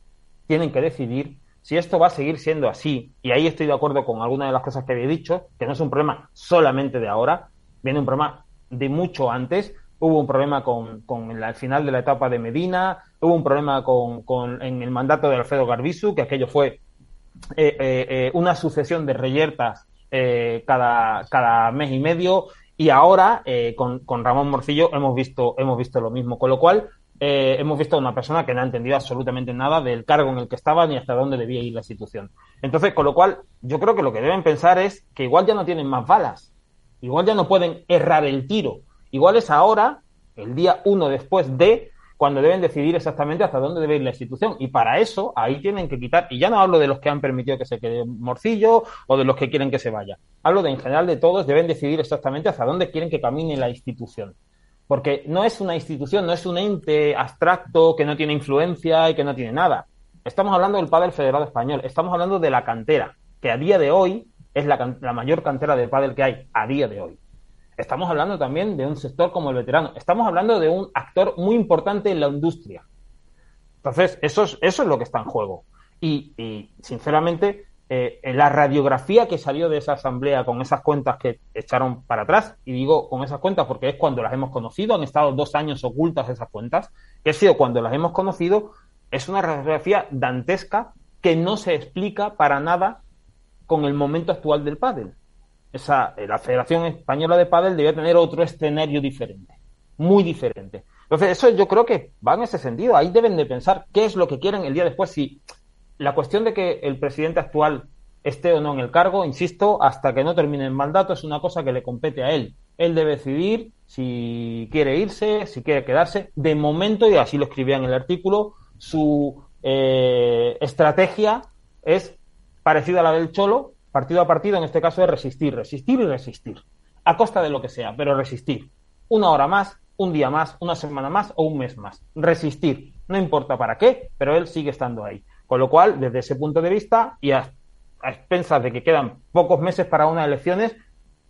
tienen que decidir si esto va a seguir siendo así, y ahí estoy de acuerdo con algunas de las cosas que había dicho, que no es un problema solamente de ahora, viene un problema de mucho antes, hubo un problema con, con el, final de la etapa de Medina, hubo un problema con, con en el mandato de Alfredo Garbisu, que aquello fue eh, eh, eh, una sucesión de reyertas cada, cada mes y medio, y ahora con, con Ramón Morcillo hemos visto, hemos visto lo mismo, con lo cual eh, hemos visto a una persona que no ha entendido absolutamente nada del cargo en el que estaba ni hasta dónde debía ir la institución. Entonces, con lo cual, yo creo que lo que deben pensar es que igual ya no tienen más balas, igual ya no pueden errar el tiro, igual es ahora, el día uno después de, cuando deben decidir exactamente hasta dónde debe ir la institución. Y para eso, ahí tienen que quitar, y ya no hablo de los que han permitido que se quede morcillo o de los que quieren que se vaya, hablo de en general de todos, deben decidir exactamente hasta dónde quieren que camine la institución porque no es una institución, no es un ente abstracto que no tiene influencia y que no tiene nada. Estamos hablando del pádel federado español, estamos hablando de la cantera, que a día de hoy es la, la mayor cantera de pádel que hay a día de hoy. Estamos hablando también de un sector como el veterano. Estamos hablando de un actor muy importante en la industria. Entonces, eso es, eso es lo que está en juego. Y, sinceramente, eh, la radiografía que salió de esa asamblea con esas cuentas que echaron para atrás, y digo con esas cuentas porque es cuando las hemos conocido, han estado dos años ocultas esas cuentas, que ha sido cuando las hemos conocido, es una radiografía dantesca que no se explica para nada con el momento actual del pádel. Esa, eh, la Federación Española de Pádel debe tener otro escenario diferente, muy diferente. Entonces, eso yo creo que va en ese sentido. Ahí deben de pensar qué es lo que quieren el día después. Si la cuestión de que el presidente actual esté o no en el cargo, insisto, hasta que no termine el mandato, es una cosa que le compete a él. Él debe decidir si quiere irse, si quiere quedarse. De momento, y así lo escribía en el artículo, su eh, estrategia es parecida a la del Cholo, partido a partido, en este caso es resistir, resistir y resistir, a costa de lo que sea, pero resistir. Una hora más, un día más, una semana más o un mes más. Resistir. No importa para qué, pero él sigue estando ahí. Con lo cual, desde ese punto de vista y a, a expensas de que quedan pocos meses para unas elecciones,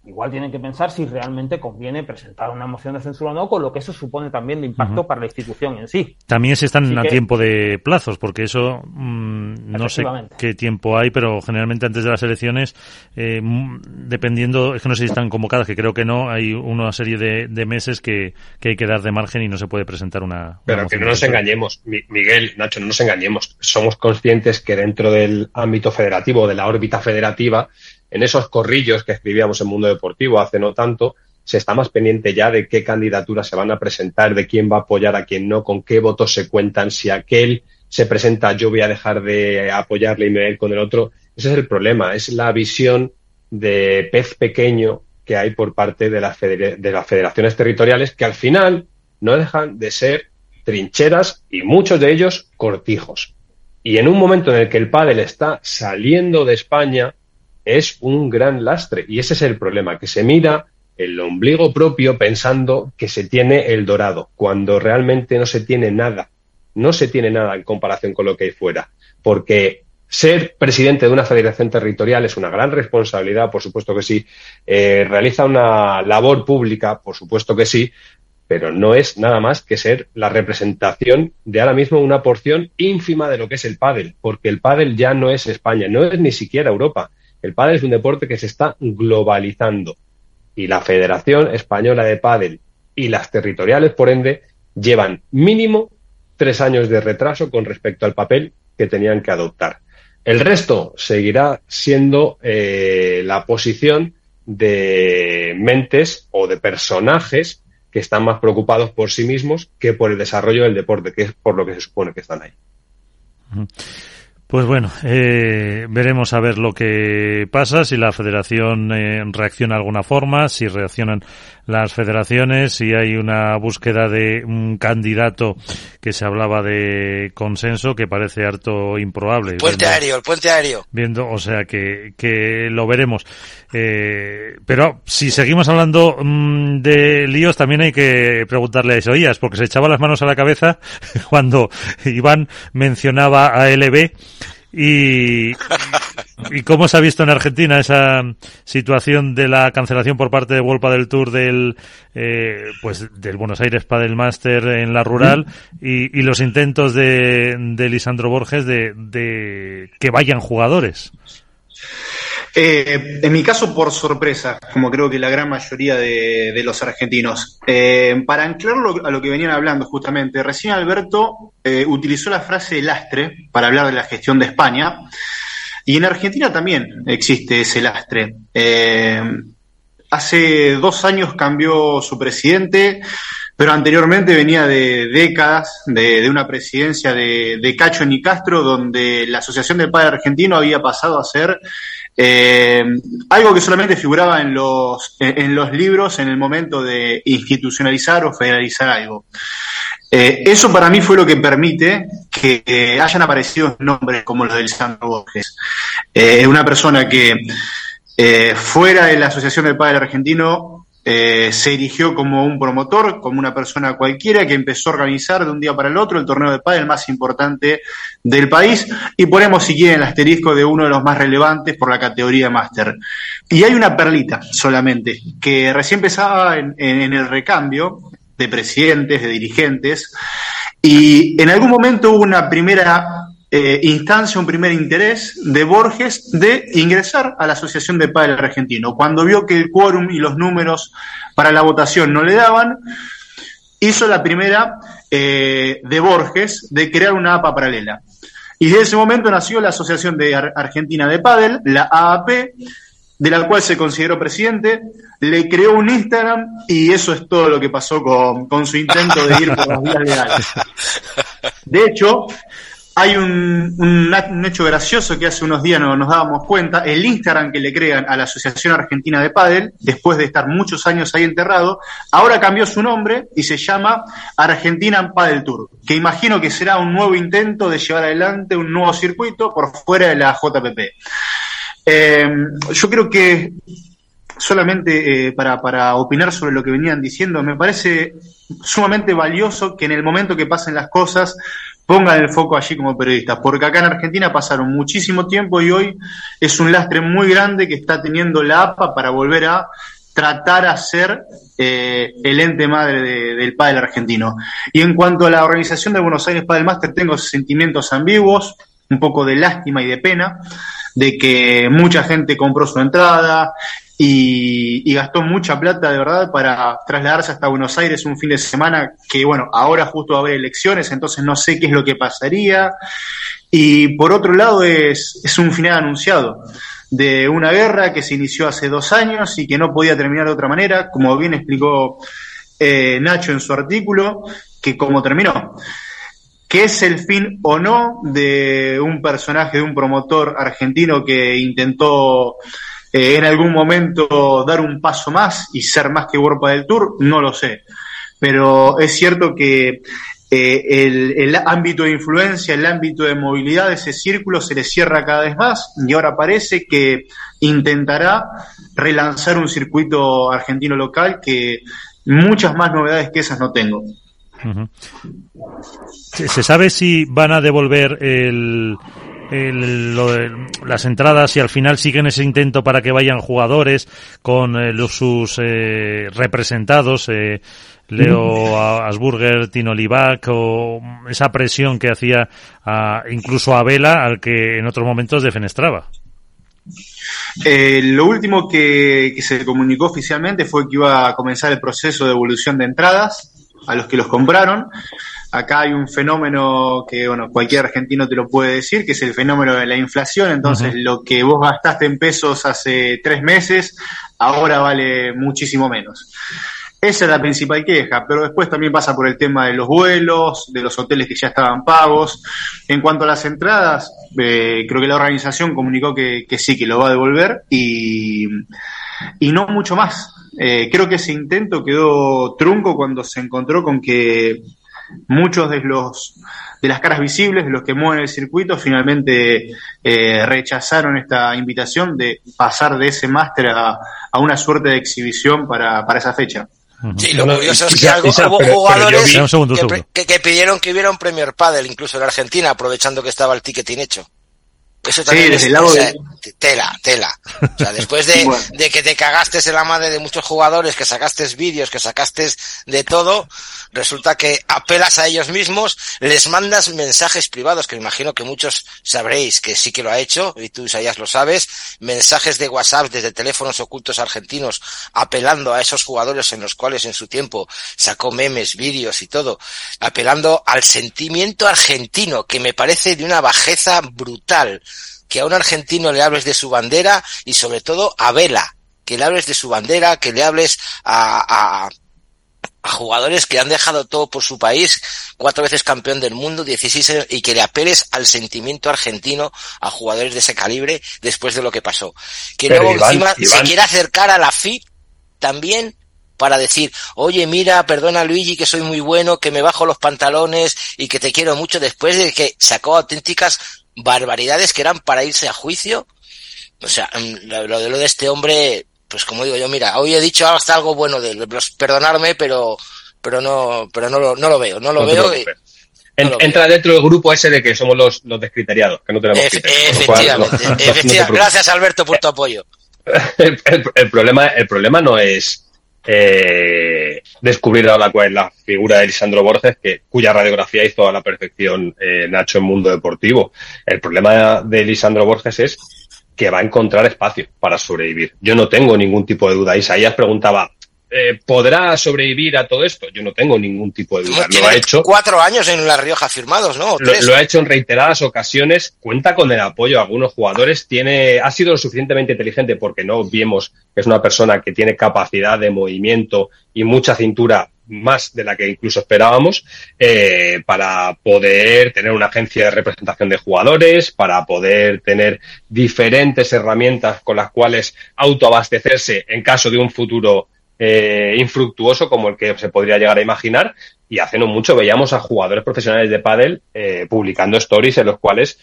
igual tienen que pensar si realmente conviene presentar una moción de censura o no, con lo que eso supone también de impacto para la institución en sí. También se están a tiempo de plazos, porque eso mm, no sé qué tiempo hay, pero generalmente antes de las elecciones, eh, dependiendo, es que no sé si están convocadas, que creo que no, hay una serie de, meses que, hay que dar de margen y no se puede presentar una. Pero que no nos engañemos, Miguel, Nacho, no nos engañemos. Somos conscientes que dentro del ámbito federativo, de la órbita federativa, en esos corrillos que escribíamos en Mundo Deportivo hace no tanto, se está más pendiente ya de qué candidaturas se van a presentar, de quién va a apoyar a quién no, con qué votos se cuentan, si aquel se presenta yo voy a dejar de apoyarle y me voy con el otro. Ese es el problema, es la visión de pez pequeño que hay por parte de las, de las federaciones territoriales que al final no dejan de ser trincheras y muchos de ellos cortijos. Y en un momento en el que el pádel está saliendo de España, es un gran lastre. Y ese es el problema, que se mira el ombligo propio pensando que se tiene el dorado, cuando realmente no se tiene nada. No se tiene nada en comparación con lo que hay fuera. Porque ser presidente de una federación territorial es una gran responsabilidad, por supuesto que sí. Eh, realiza una labor pública, por supuesto que sí, pero no es nada más que ser la representación de ahora mismo una porción ínfima de lo que es el pádel, porque el pádel ya no es España, no es ni siquiera Europa. El pádel es un deporte que se está globalizando y la Federación Española de Pádel y las territoriales, por ende, llevan mínimo tres años de retraso con respecto al papel que tenían que adoptar. El resto seguirá siendo eh, la posición de mentes o de personajes que están más preocupados por sí mismos que por el desarrollo del deporte, que es por lo que se supone que están ahí. Pues bueno, eh, veremos a ver lo que pasa, si la federación eh, reacciona de alguna forma, si reaccionan las federaciones, si hay una búsqueda de un candidato que se hablaba de consenso que parece harto improbable. El puente aéreo, el puente aéreo. Viendo, o sea que, que lo veremos. Eh, pero si seguimos hablando mm, de líos, también hay que preguntarle a Isoías, porque se echaba las manos a la cabeza cuando Iván mencionaba a LB y, ¿Y cómo se ha visto en Argentina esa situación de la cancelación por parte de Wolpa del Tour del, eh, pues del Buenos Aires Padel Master en la rural y, los intentos de, de Lisandro Borges de, de que vayan jugadores? Eh, en mi caso, por sorpresa, como creo que la gran mayoría de, los argentinos. Eh, para anclarlo a lo que venían hablando justamente, recién Alberto eh, utilizó la frase lastre para hablar de la gestión de España. Y en Argentina también existe ese lastre. hace dos años cambió su presidente, pero anteriormente venía de décadas de, una presidencia de, de Cacho Nicastro, donde la Asociación del Padre Argentino había pasado a ser eh, algo que solamente figuraba en los, en los libros en el momento de institucionalizar o federalizar algo. Eh, eso para mí fue lo que permite que eh, hayan aparecido nombres como los de Lisandro Borges. una persona que fuera de la Asociación del Padre Argentino eh, se erigió como un promotor, como una persona cualquiera que empezó a organizar de un día para el otro el torneo de pádel más importante del país y ponemos si quieren el asterisco de uno de los más relevantes por la categoría máster. Y hay una perlita solamente que recién empezaba en el recambio de presidentes, de dirigentes y en algún momento hubo una primera eh, instancia, un primer interés de Borges de ingresar a la Asociación de Padres Argentino. Cuando vio que el quórum y los números para la votación no le daban, hizo la primera eh, de Borges de crear una APA paralela. Y desde ese momento nació la Asociación de Argentina de Padel, la AAP, de la cual se consideró presidente, le creó un Instagram y eso es todo lo que pasó con, con su intento de ir por las vías legales. De hecho, hay un, un, hecho gracioso que hace unos días no, nos dábamos cuenta, el Instagram que le crean a la Asociación Argentina de Padel, después de estar muchos años ahí enterrado, ahora cambió su nombre y se llama Argentina Padel Tour, que imagino que será un nuevo intento de llevar adelante un nuevo circuito por fuera de la JPP. Eh, yo creo que solamente eh, para, opinar sobre lo que venían diciendo, me parece sumamente valioso que en el momento que pasen las cosas pongan el foco allí como periodistas, porque acá en Argentina pasaron muchísimo tiempo y hoy es un lastre muy grande que está teniendo la APA para volver a tratar a ser eh, el ente madre del pádel argentino. Y en cuanto a la organización de Buenos Aires Padel Master, tengo sentimientos ambiguos, un poco de lástima y de pena, de que mucha gente compró su entrada, y, gastó mucha plata de verdad para trasladarse hasta Buenos Aires un fin de semana que, bueno, ahora justo va a haber elecciones, entonces no sé qué es lo que pasaría. Y por otro lado es, es un final anunciado de una guerra que se inició hace dos años y que no podía terminar de otra manera, como bien explicó eh, Nacho en su artículo, que como terminó. ¿Qué es el fin o no de un personaje, de un promotor argentino que intentó eh, en algún momento dar un paso más y ser más que World del Tour, no lo sé. Pero es cierto que eh, el, ámbito de influencia, el ámbito de movilidad ese círculo se le cierra cada vez más y ahora parece que intentará relanzar un circuito argentino local que muchas más novedades que esas no tengo. ¿Se sabe si van a devolver el, las entradas y al final siguen ese intento para que vayan jugadores con eh, los, sus eh, representados, eh, Leo Asburger, Tino Libac, o esa presión que hacía incluso a Vela, al que en otros momentos defenestraba. lo último que, que se comunicó oficialmente fue que iba a comenzar el proceso de evolución de entradas a los que los compraron. Acá hay un fenómeno que, bueno, cualquier argentino te lo puede decir, que es el fenómeno de la inflación. Entonces, lo que vos gastaste en pesos hace tres meses, ahora vale muchísimo menos. Esa es la principal queja, pero después también pasa por el tema de los vuelos, de los hoteles que ya estaban pagos. En cuanto a las entradas, eh, creo que la organización comunicó que, sí, que lo va a devolver y, y no mucho más. Eh, creo que ese intento quedó trunco cuando se encontró con que muchos de los de las caras visibles, de los que mueven el circuito, finalmente eh, rechazaron esta invitación de pasar de ese máster a, una suerte de exhibición para, para esa fecha. Sí, lo curioso es que algo, hubo jugadores que, pidieron que hubiera un Premier Padel, incluso en Argentina, aprovechando que estaba el ticketing hecho. Eso también es, tela, tela. O sea, después de, de, que te cagaste en la madre de muchos jugadores, que sacaste vídeos, que sacaste de todo, resulta que apelas a ellos mismos, les mandas mensajes privados, que imagino que muchos sabréis que sí que lo ha hecho, y tú ya lo sabes, mensajes de WhatsApp desde teléfonos ocultos argentinos, apelando a esos jugadores en los cuales en su tiempo sacó memes, vídeos y todo, apelando al sentimiento argentino, que me parece de una bajeza brutal que a un argentino le hables de su bandera y sobre todo a Vela, que le hables de su bandera, que le hables a, a, a jugadores que han dejado todo por su país, cuatro veces campeón del mundo, 16 y que le apeles al sentimiento argentino a jugadores de ese calibre después de lo que pasó. Que luego encima se quiere acercar a la FIP también para decir, oye, mira, perdona Luigi que soy muy bueno, que me bajo los pantalones y que te quiero mucho después de que sacó auténticas barbaridades que eran para irse a juicio. O sea, mm, lo de lo de este hombre, pues como digo yo, mira, hoy he dicho hasta algo bueno de él, perdonarme, pero, pero no, pero no lo, no lo veo, no lo veo. entra dentro del grupo ese de que somos los, los descriteriados, que no tenemos Efectivamente, Gracias Alberto por tu apoyo. El, problema, el problema no es eh, descubrir ahora cuál es la figura de Lisandro Borges, que, cuya radiografía hizo a la perfección eh, Nacho en Mundo Deportivo. El problema de Lisandro Borges es que va a encontrar espacio para sobrevivir. Yo no tengo ningún tipo de duda. Isaías preguntaba, eh, ¿podrá sobrevivir a todo esto? Yo no tengo ningún tipo de duda. Lo ha hecho. Cuatro años en La Rioja firmados, ¿no? Lo, ha hecho en reiteradas ocasiones. Cuenta con el apoyo de algunos jugadores. Tiene, ha sido lo suficientemente inteligente porque no vemos que es una persona que tiene capacidad de movimiento y mucha cintura más de la que incluso esperábamos, eh, para poder tener una agencia de representación de jugadores, para poder tener diferentes herramientas con las cuales autoabastecerse en caso de un futuro eh, infructuoso como el que se podría llegar a imaginar. Y hace no mucho veíamos a jugadores profesionales de pádel eh, publicando stories en los cuales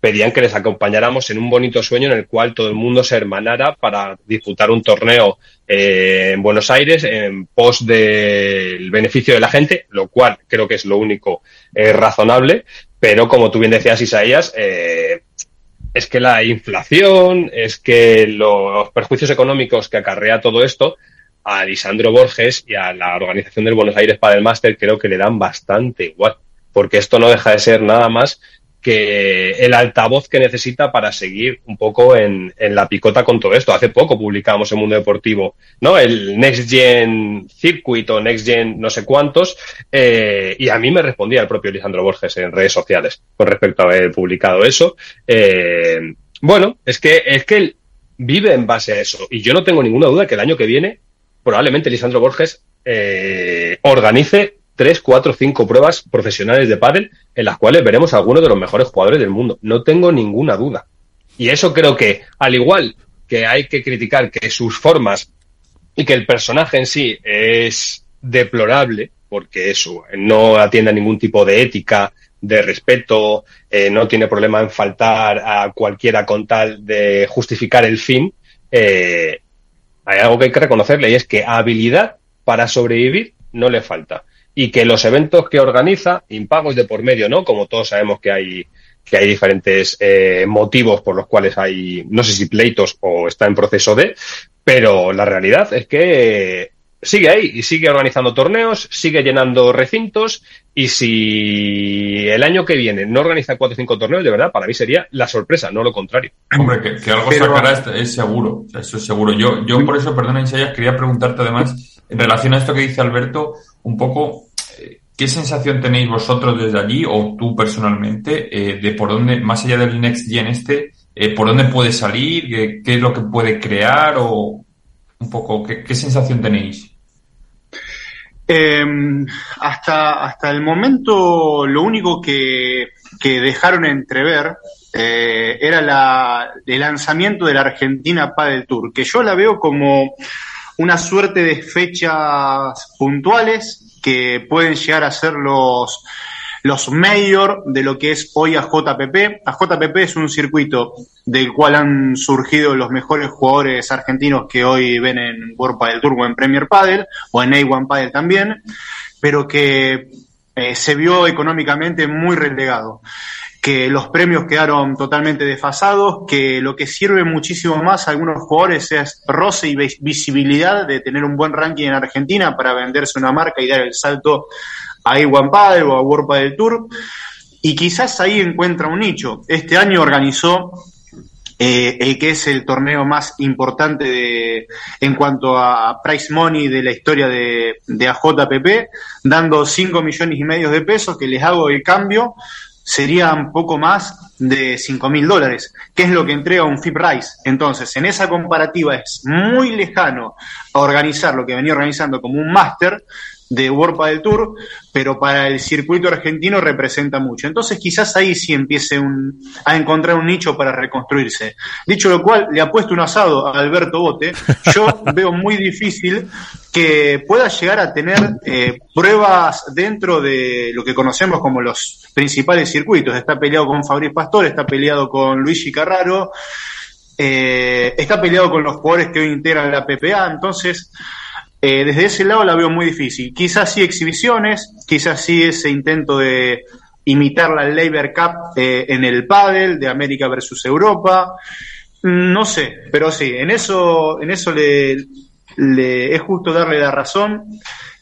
pedían que les acompañáramos en un bonito sueño en el cual todo el mundo se hermanara para disputar un torneo eh, en Buenos Aires en pos del beneficio de la gente, lo cual creo que es lo único eh, razonable, pero como tú bien decías, Isaías, es que la inflación, es que los perjuicios económicos que acarrea todo esto, a Lisandro Borges y a la organización del Buenos Aires para el Máster creo que le dan bastante igual, porque esto no deja de ser nada más que el altavoz que necesita para seguir un poco en, en, la picota con todo esto. Hace poco publicamos en Mundo Deportivo, ¿no? El Next Gen Circuit o Next Gen no sé cuántos, eh, y a mí me respondía el propio Lisandro Borges en redes sociales con respecto a haber publicado eso. Eh, bueno, es que, es que él vive en base a eso, y yo no tengo ninguna duda que el año que viene probablemente Lisandro Borges eh, organice tres, cuatro, cinco pruebas profesionales de pádel en las cuales veremos a algunos de los mejores jugadores del mundo. No tengo ninguna duda. Y eso creo que, al igual que hay que criticar que sus formas y que el personaje en sí es deplorable, porque eso no atiende a ningún tipo de ética, de respeto, eh, no tiene problema en faltar a cualquiera con tal de justificar el fin, eh, hay algo que hay que reconocerle y es que habilidad para sobrevivir no le falta y que los eventos que organiza, impagos de por medio, ¿no? Como todos sabemos que hay, que hay diferentes eh, motivos por los cuales hay, no sé si pleitos o está en proceso de, pero la realidad es que sigue ahí y sigue organizando torneos, sigue llenando recintos y si el año que viene no organiza cuatro o cinco torneos, de verdad, para mí sería la sorpresa, no lo contrario. Hombre, que, que algo Pero... sacará es, seguro, eso es seguro. Yo, yo por eso, perdona, Isaias, quería preguntarte además, en relación a esto que dice Alberto, un poco ¿Qué sensación tenéis vosotros desde allí o tú personalmente eh, de por dónde, más allá del Next Gen este, eh, por dónde puede salir, qué, qué, es lo que puede crear o un poco, qué, qué sensación tenéis? Eh, hasta, hasta el momento lo único que, que dejaron entrever eh, era la, el lanzamiento de la Argentina Padel Tour, que yo la veo como una suerte de fechas puntuales que pueden llegar a ser los, los mayor de lo que es hoy a JPP. A JPP es un circuito del cual han surgido los mejores jugadores argentinos que hoy ven en World Padel Tour en Premier Padel o en A1 Padel también, pero que eh, se vio económicamente muy relegado que los premios quedaron totalmente desfasados, que lo que sirve muchísimo más a algunos jugadores es roce y visibilidad de tener un buen ranking en Argentina para venderse una marca y dar el salto a Iwan Padel o a World Padel Tour. Y quizás ahí encuentra un nicho. Este año organizó eh, el que es el torneo más importante en cuanto a price money de la historia de, de AJPP, dando 5 millones y medio de pesos que les hago el cambio serían poco más de 5 mil dólares, que es lo que entrega un FIP Rise. Entonces, en esa comparativa es muy lejano a organizar lo que venía organizando como un máster de World del Tour, pero para el circuito argentino representa mucho. Entonces quizás ahí sí empiece un, a encontrar un nicho para reconstruirse. Dicho lo cual, le apuesto un asado a Alberto Bote. Yo veo muy difícil que pueda llegar a tener eh, pruebas dentro de lo que conocemos como los principales circuitos. Está peleado con Fabriz Pastor, está peleado con Luigi Carraro, eh, está peleado con los jugadores que hoy integran la PPA. Entonces, eh, desde ese lado la veo muy difícil. Quizás sí exhibiciones, quizás sí ese intento de imitar la Labor Cup eh, en el pádel de América versus Europa. No sé, pero sí, en eso, en eso le, le es justo darle la razón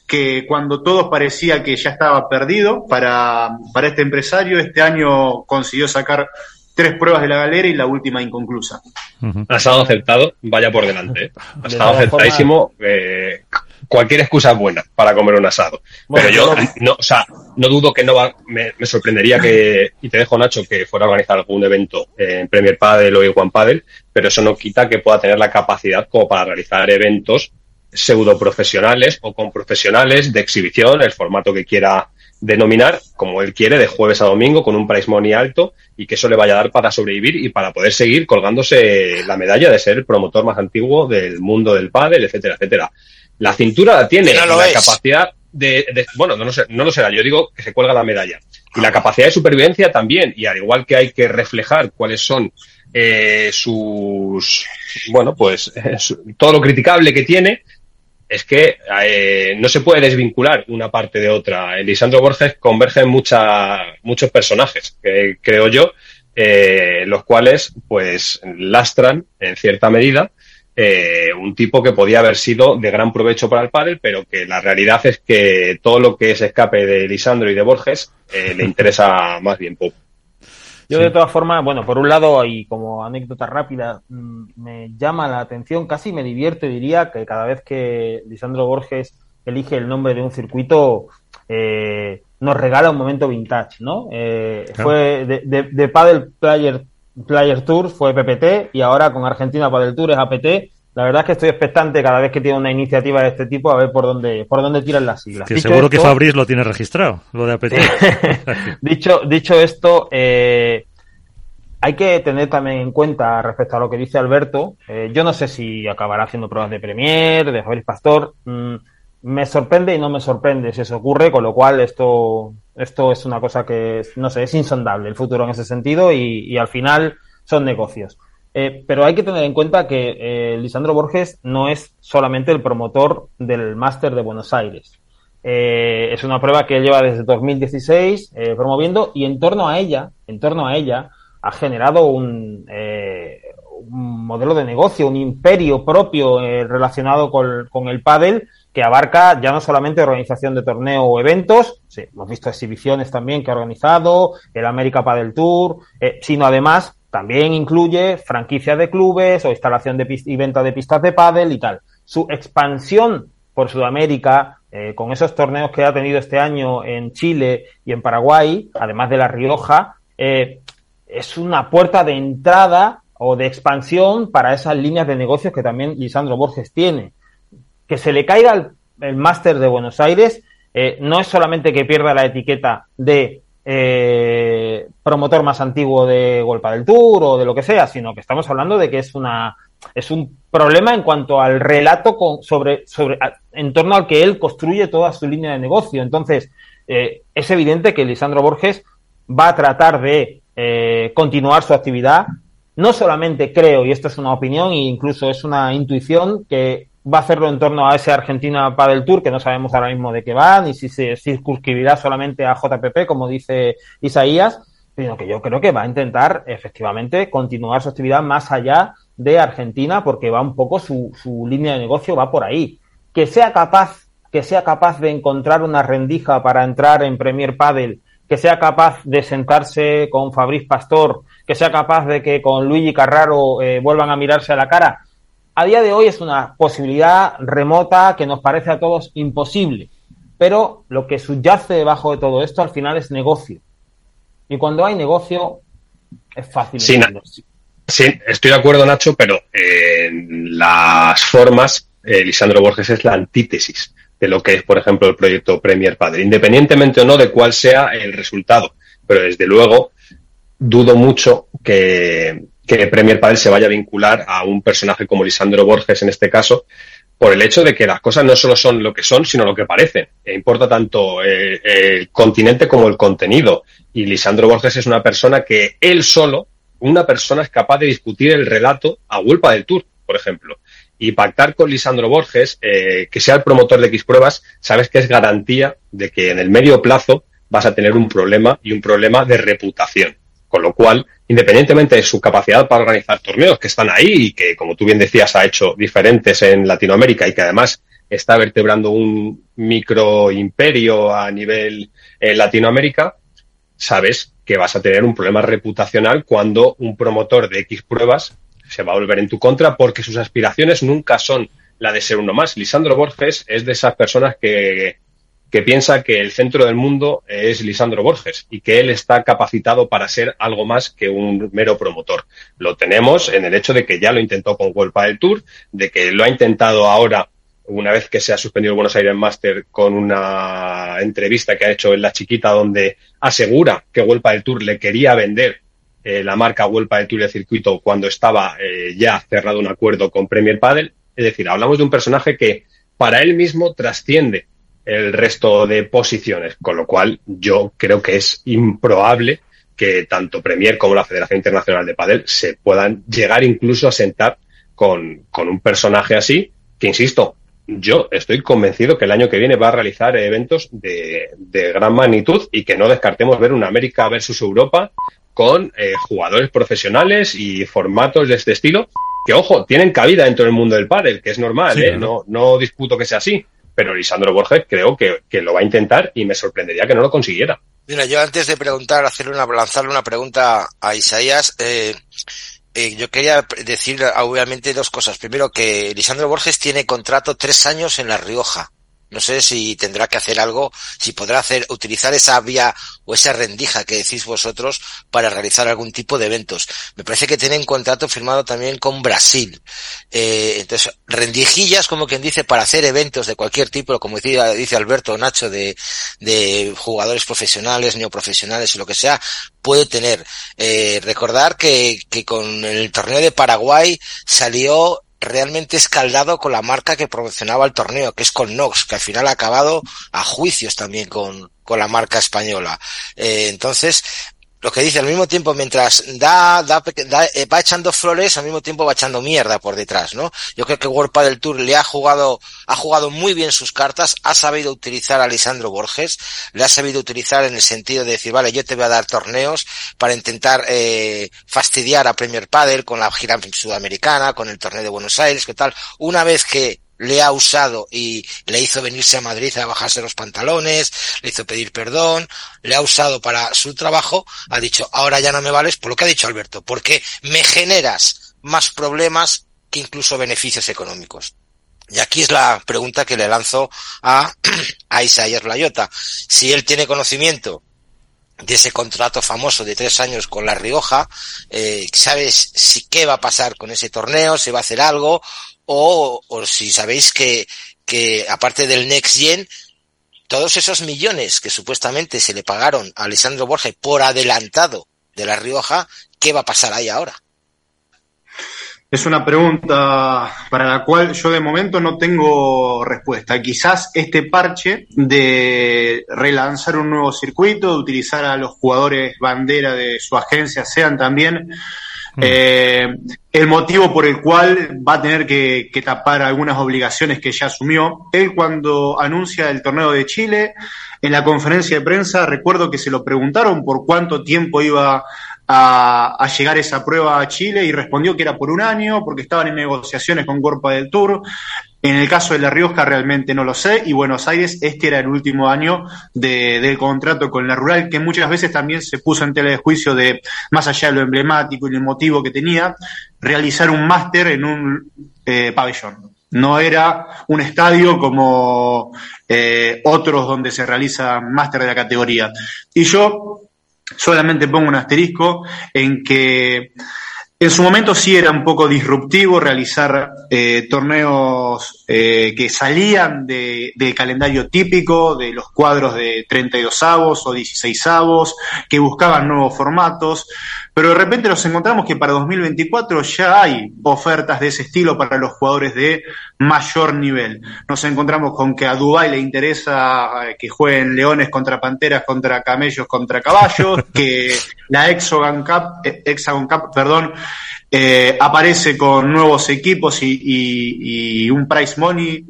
que cuando todo parecía que ya estaba perdido para, para este empresario, este año consiguió sacar tres pruebas de la galera y la última inconclusa. Uh -huh. Asado aceptado, vaya por delante. ¿eh? Asado de aceptadísimo. Eh, cualquier excusa es buena para comer un asado. Bueno, Pero yo, no, no, o sea, no dudo que no va, me, me, sorprendería que, y te dejo Nacho, que fuera a organizar algún evento en Premier Padel o en One Padel, pero eso no quita que pueda tener la capacidad como para realizar eventos pseudo profesionales o con profesionales de exhibición, el formato que quiera denominar, como él quiere, de jueves a domingo con un price money alto y que eso le vaya a dar para sobrevivir y para poder seguir colgándose la medalla de ser el promotor más antiguo del mundo del pádel, etcétera, etcétera. La cintura la tiene, No la es. capacidad de, de- bueno, no, sé, no lo será, yo digo que se cuelga la medalla. Y la capacidad de supervivencia también, y al igual que hay que reflejar cuáles son eh, sus, bueno, pues eh, su- todo lo criticable que tiene, es que eh, no se puede desvincular una parte de otra. En Lisandro Borges convergen mucha, muchos personajes, que creo yo, eh, los cuales pues lastran en cierta medida eh, un tipo que podía haber sido de gran provecho para el pádel, pero que la realidad es que todo lo que se escape de Lisandro y de Borges eh, le interesa más bien poco. Yo Sí. de todas formas, bueno, por un lado, y como anécdota rápida, mm, me llama la atención, casi me divierto y diría que cada vez que Lisandro Borges elige el nombre de un circuito, eh, nos regala un momento vintage, ¿no? Eh, Claro. Fue de, de, de Paddle Player, Player Tour, fue PPT, y ahora con Argentina Paddle Tour es APT. La verdad es que estoy expectante cada vez que tiene una iniciativa de este tipo a ver por dónde, por dónde tiran las siglas. Que Dicho seguro que Fabriz lo tiene registrado, lo de APT. dicho, dicho esto, eh, hay que tener también en cuenta respecto a lo que dice Alberto. eh, yo no sé si acabará haciendo pruebas de Premier, de Fabriz Pastor. mm, me sorprende y no me sorprende si eso ocurre, con lo cual esto, esto es una cosa que, no sé, es insondable el futuro en ese sentido y, y al final son negocios. Eh, pero hay que tener en cuenta que eh, Lisandro Borges no es solamente el promotor del Máster de Buenos Aires. Eh, es una prueba que él lleva desde 2016 eh, promoviendo y en torno a ella, en torno a ella, ha generado un, modelo de negocio, un imperio propio relacionado con, el pádel que abarca ya no solamente organización de torneo o eventos, sí, hemos visto exhibiciones también que ha organizado, el América Padel Tour, sino además también incluye franquicia de clubes o instalación de y venta de pistas de pádel y tal. Su expansión por Sudamérica, eh, con esos torneos que ha tenido este año en Chile y en Paraguay, además de La Rioja, eh, es una puerta de entrada o de expansión para esas líneas de negocios que también Lisandro Borges tiene. Que se le caiga el, el máster de Buenos Aires eh, no es solamente que pierda la etiqueta de eh, promotor más antiguo de Golpa del Tour o de lo que sea, sino que estamos hablando de que es una es un problema en cuanto al relato con, sobre, sobre en torno al que él construye toda su línea de negocio. Entonces, eh, es evidente que Lisandro Borges va a tratar de eh, continuar su actividad. No solamente creo, y esto es una opinión e incluso es una intuición, que va a hacerlo en torno a ese Argentina Padel Tour, que no sabemos ahora mismo de qué va, ni si se circunscribirá solamente a JPP, como dice Isaías, sino que yo creo que va a intentar efectivamente continuar su actividad más allá de Argentina, porque va un poco su, su línea de negocio va por ahí. Que sea capaz, que sea capaz de encontrar una rendija para entrar en Premier Padel, que sea capaz de sentarse con Fabriz Pastor, que sea capaz de que con Luigi Carraro eh, vuelvan a mirarse a la cara. A día de hoy es una posibilidad remota que nos parece a todos imposible, pero lo que subyace debajo de todo esto al final es negocio. Y cuando hay negocio, es fácil. Sí, estoy de acuerdo, Nacho, pero eh, en las formas, eh, Lisandro Borges es la antítesis de lo que es, por ejemplo, el proyecto Premier Padre, independientemente o no de cuál sea el resultado. Pero desde luego, dudo mucho que, que Premier Padel se vaya a vincular a un personaje como Lisandro Borges en este caso, por el hecho de que las cosas no solo son lo que son, sino lo que parecen. E importa tanto eh, el continente como el contenido. Y Lisandro Borges es una persona que él solo, una persona es capaz de discutir el relato a Vulpa del Tour, por ejemplo. Y pactar con Lisandro Borges, eh, que sea el promotor de X pruebas, sabes que es garantía de que en el medio plazo vas a tener un problema y un problema de reputación. Con lo cual, independientemente de su capacidad para organizar torneos que están ahí y que, como tú bien decías, ha hecho diferentes en Latinoamérica y que además está vertebrando un micro imperio a nivel eh, Latinoamérica, sabes que vas a tener un problema reputacional cuando un promotor de X pruebas se va a volver en tu contra porque sus aspiraciones nunca son la de ser uno más. Lisandro Borges es de esas personas que, que piensa que el centro del mundo es Lisandro Borges y que él está capacitado para ser algo más que un mero promotor. Lo tenemos en el hecho de que ya lo intentó con World del Tour, de que lo ha intentado ahora una vez que se ha suspendido el Buenos Aires Master con una entrevista que ha hecho en La Chiquita donde asegura que Huelpa del Tour le quería vender eh, la marca Huelpa del Tour de circuito cuando estaba eh, ya cerrado un acuerdo con Premier Padel. Es decir, hablamos de un personaje que para él mismo trasciende el resto de posiciones, con lo cual yo creo que es improbable que tanto Premier como la Federación Internacional de Padel se puedan llegar incluso a sentar con, con un personaje así, que insisto, yo estoy convencido que el año que viene va a realizar eventos de, de gran magnitud y que no descartemos ver una América versus Europa con eh, jugadores profesionales y formatos de este estilo que, ojo, tienen cabida dentro del mundo del pádel, que es normal, ¿eh? no, no disputo que sea así, pero Lisandro Borges creo que, que, lo va a intentar y me sorprendería que no lo consiguiera. Mira, yo antes de preguntar, hacerle una, lanzarle una pregunta a Isaías, eh, eh, yo quería decir obviamente dos cosas. Primero que Lisandro Borges tiene contrato tres años en La Rioja. No sé si tendrá que hacer algo, si podrá hacer, utilizar esa vía o esa rendija que decís vosotros para realizar algún tipo de eventos. Me parece que tienen contrato firmado también con Brasil. Eh, entonces, rendijillas, como quien dice, para hacer eventos de cualquier tipo, como dice, dice Alberto Nacho, de, de jugadores profesionales, neoprofesionales y lo que sea, puede tener. Eh, recordar que, que con el torneo de Paraguay salió realmente escaldado con la marca que promocionaba el torneo, que es con Nox, que al final ha acabado a juicios también con, con la marca española. Eh, entonces, lo que dice al mismo tiempo, mientras da, da, da, eh, va echando flores, al mismo tiempo va echando mierda por detrás, ¿no? Yo creo que World del Tour le ha jugado, ha jugado muy bien sus cartas, ha sabido utilizar a Lisandro Borges, le ha sabido utilizar en el sentido de decir, vale, yo te voy a dar torneos para intentar eh, fastidiar a Premier Padel con la gira sudamericana, con el torneo de Buenos Aires, ¿qué tal? Una vez que le ha usado y le hizo venirse a Madrid a bajarse los pantalones, le hizo pedir perdón, le ha usado para su trabajo, ha dicho, ahora ya no me vales por lo que ha dicho Alberto, porque me generas más problemas que incluso beneficios económicos. Y aquí es la pregunta que le lanzo a, a Isaías Layota. Si él tiene conocimiento de ese contrato famoso de tres años con La Rioja, eh, ¿sabes si qué va a pasar con ese torneo? ¿Se va a hacer algo? O, o si sabéis que, que aparte del Next Gen, todos esos millones que supuestamente se le pagaron a Alessandro Borges por adelantado de La Rioja, ¿qué va a pasar ahí ahora? Es una pregunta para la cual yo de momento no tengo respuesta. Quizás este parche de relanzar un nuevo circuito, de utilizar a los jugadores bandera de su agencia, sean también eh, el motivo por el cual va a tener que, tapar algunas obligaciones que ya asumió. Él cuando anuncia el torneo de Chile, en la conferencia de prensa, recuerdo que se lo preguntaron por cuánto tiempo iba a, llegar esa prueba a Chile y respondió que era por un año porque estaban en negociaciones con Cuerpa del Tour. En el caso de La Rioja realmente no lo sé y Buenos Aires este era el último año de, del contrato con la Rural que muchas veces también se puso en tela de juicio de, más allá de lo emblemático y el motivo que tenía, realizar un máster en un eh, pabellón. No era un estadio como eh, otros donde se realiza máster de la categoría. Y yo solamente pongo un asterisco en que en su momento sí era un poco disruptivo realizar eh, torneos eh, que salían de, del calendario típico, de los cuadros de 32 avos o 16 avos, que buscaban nuevos formatos, pero de repente nos encontramos que para 2024 ya hay ofertas de ese estilo para los jugadores de mayor nivel. Nos encontramos con que a Dubái le interesa eh, que jueguen leones contra panteras, contra camellos, contra caballos, que la Hexagon Cup, Hexagon Cup, perdón, eh, aparece con nuevos equipos y, un price money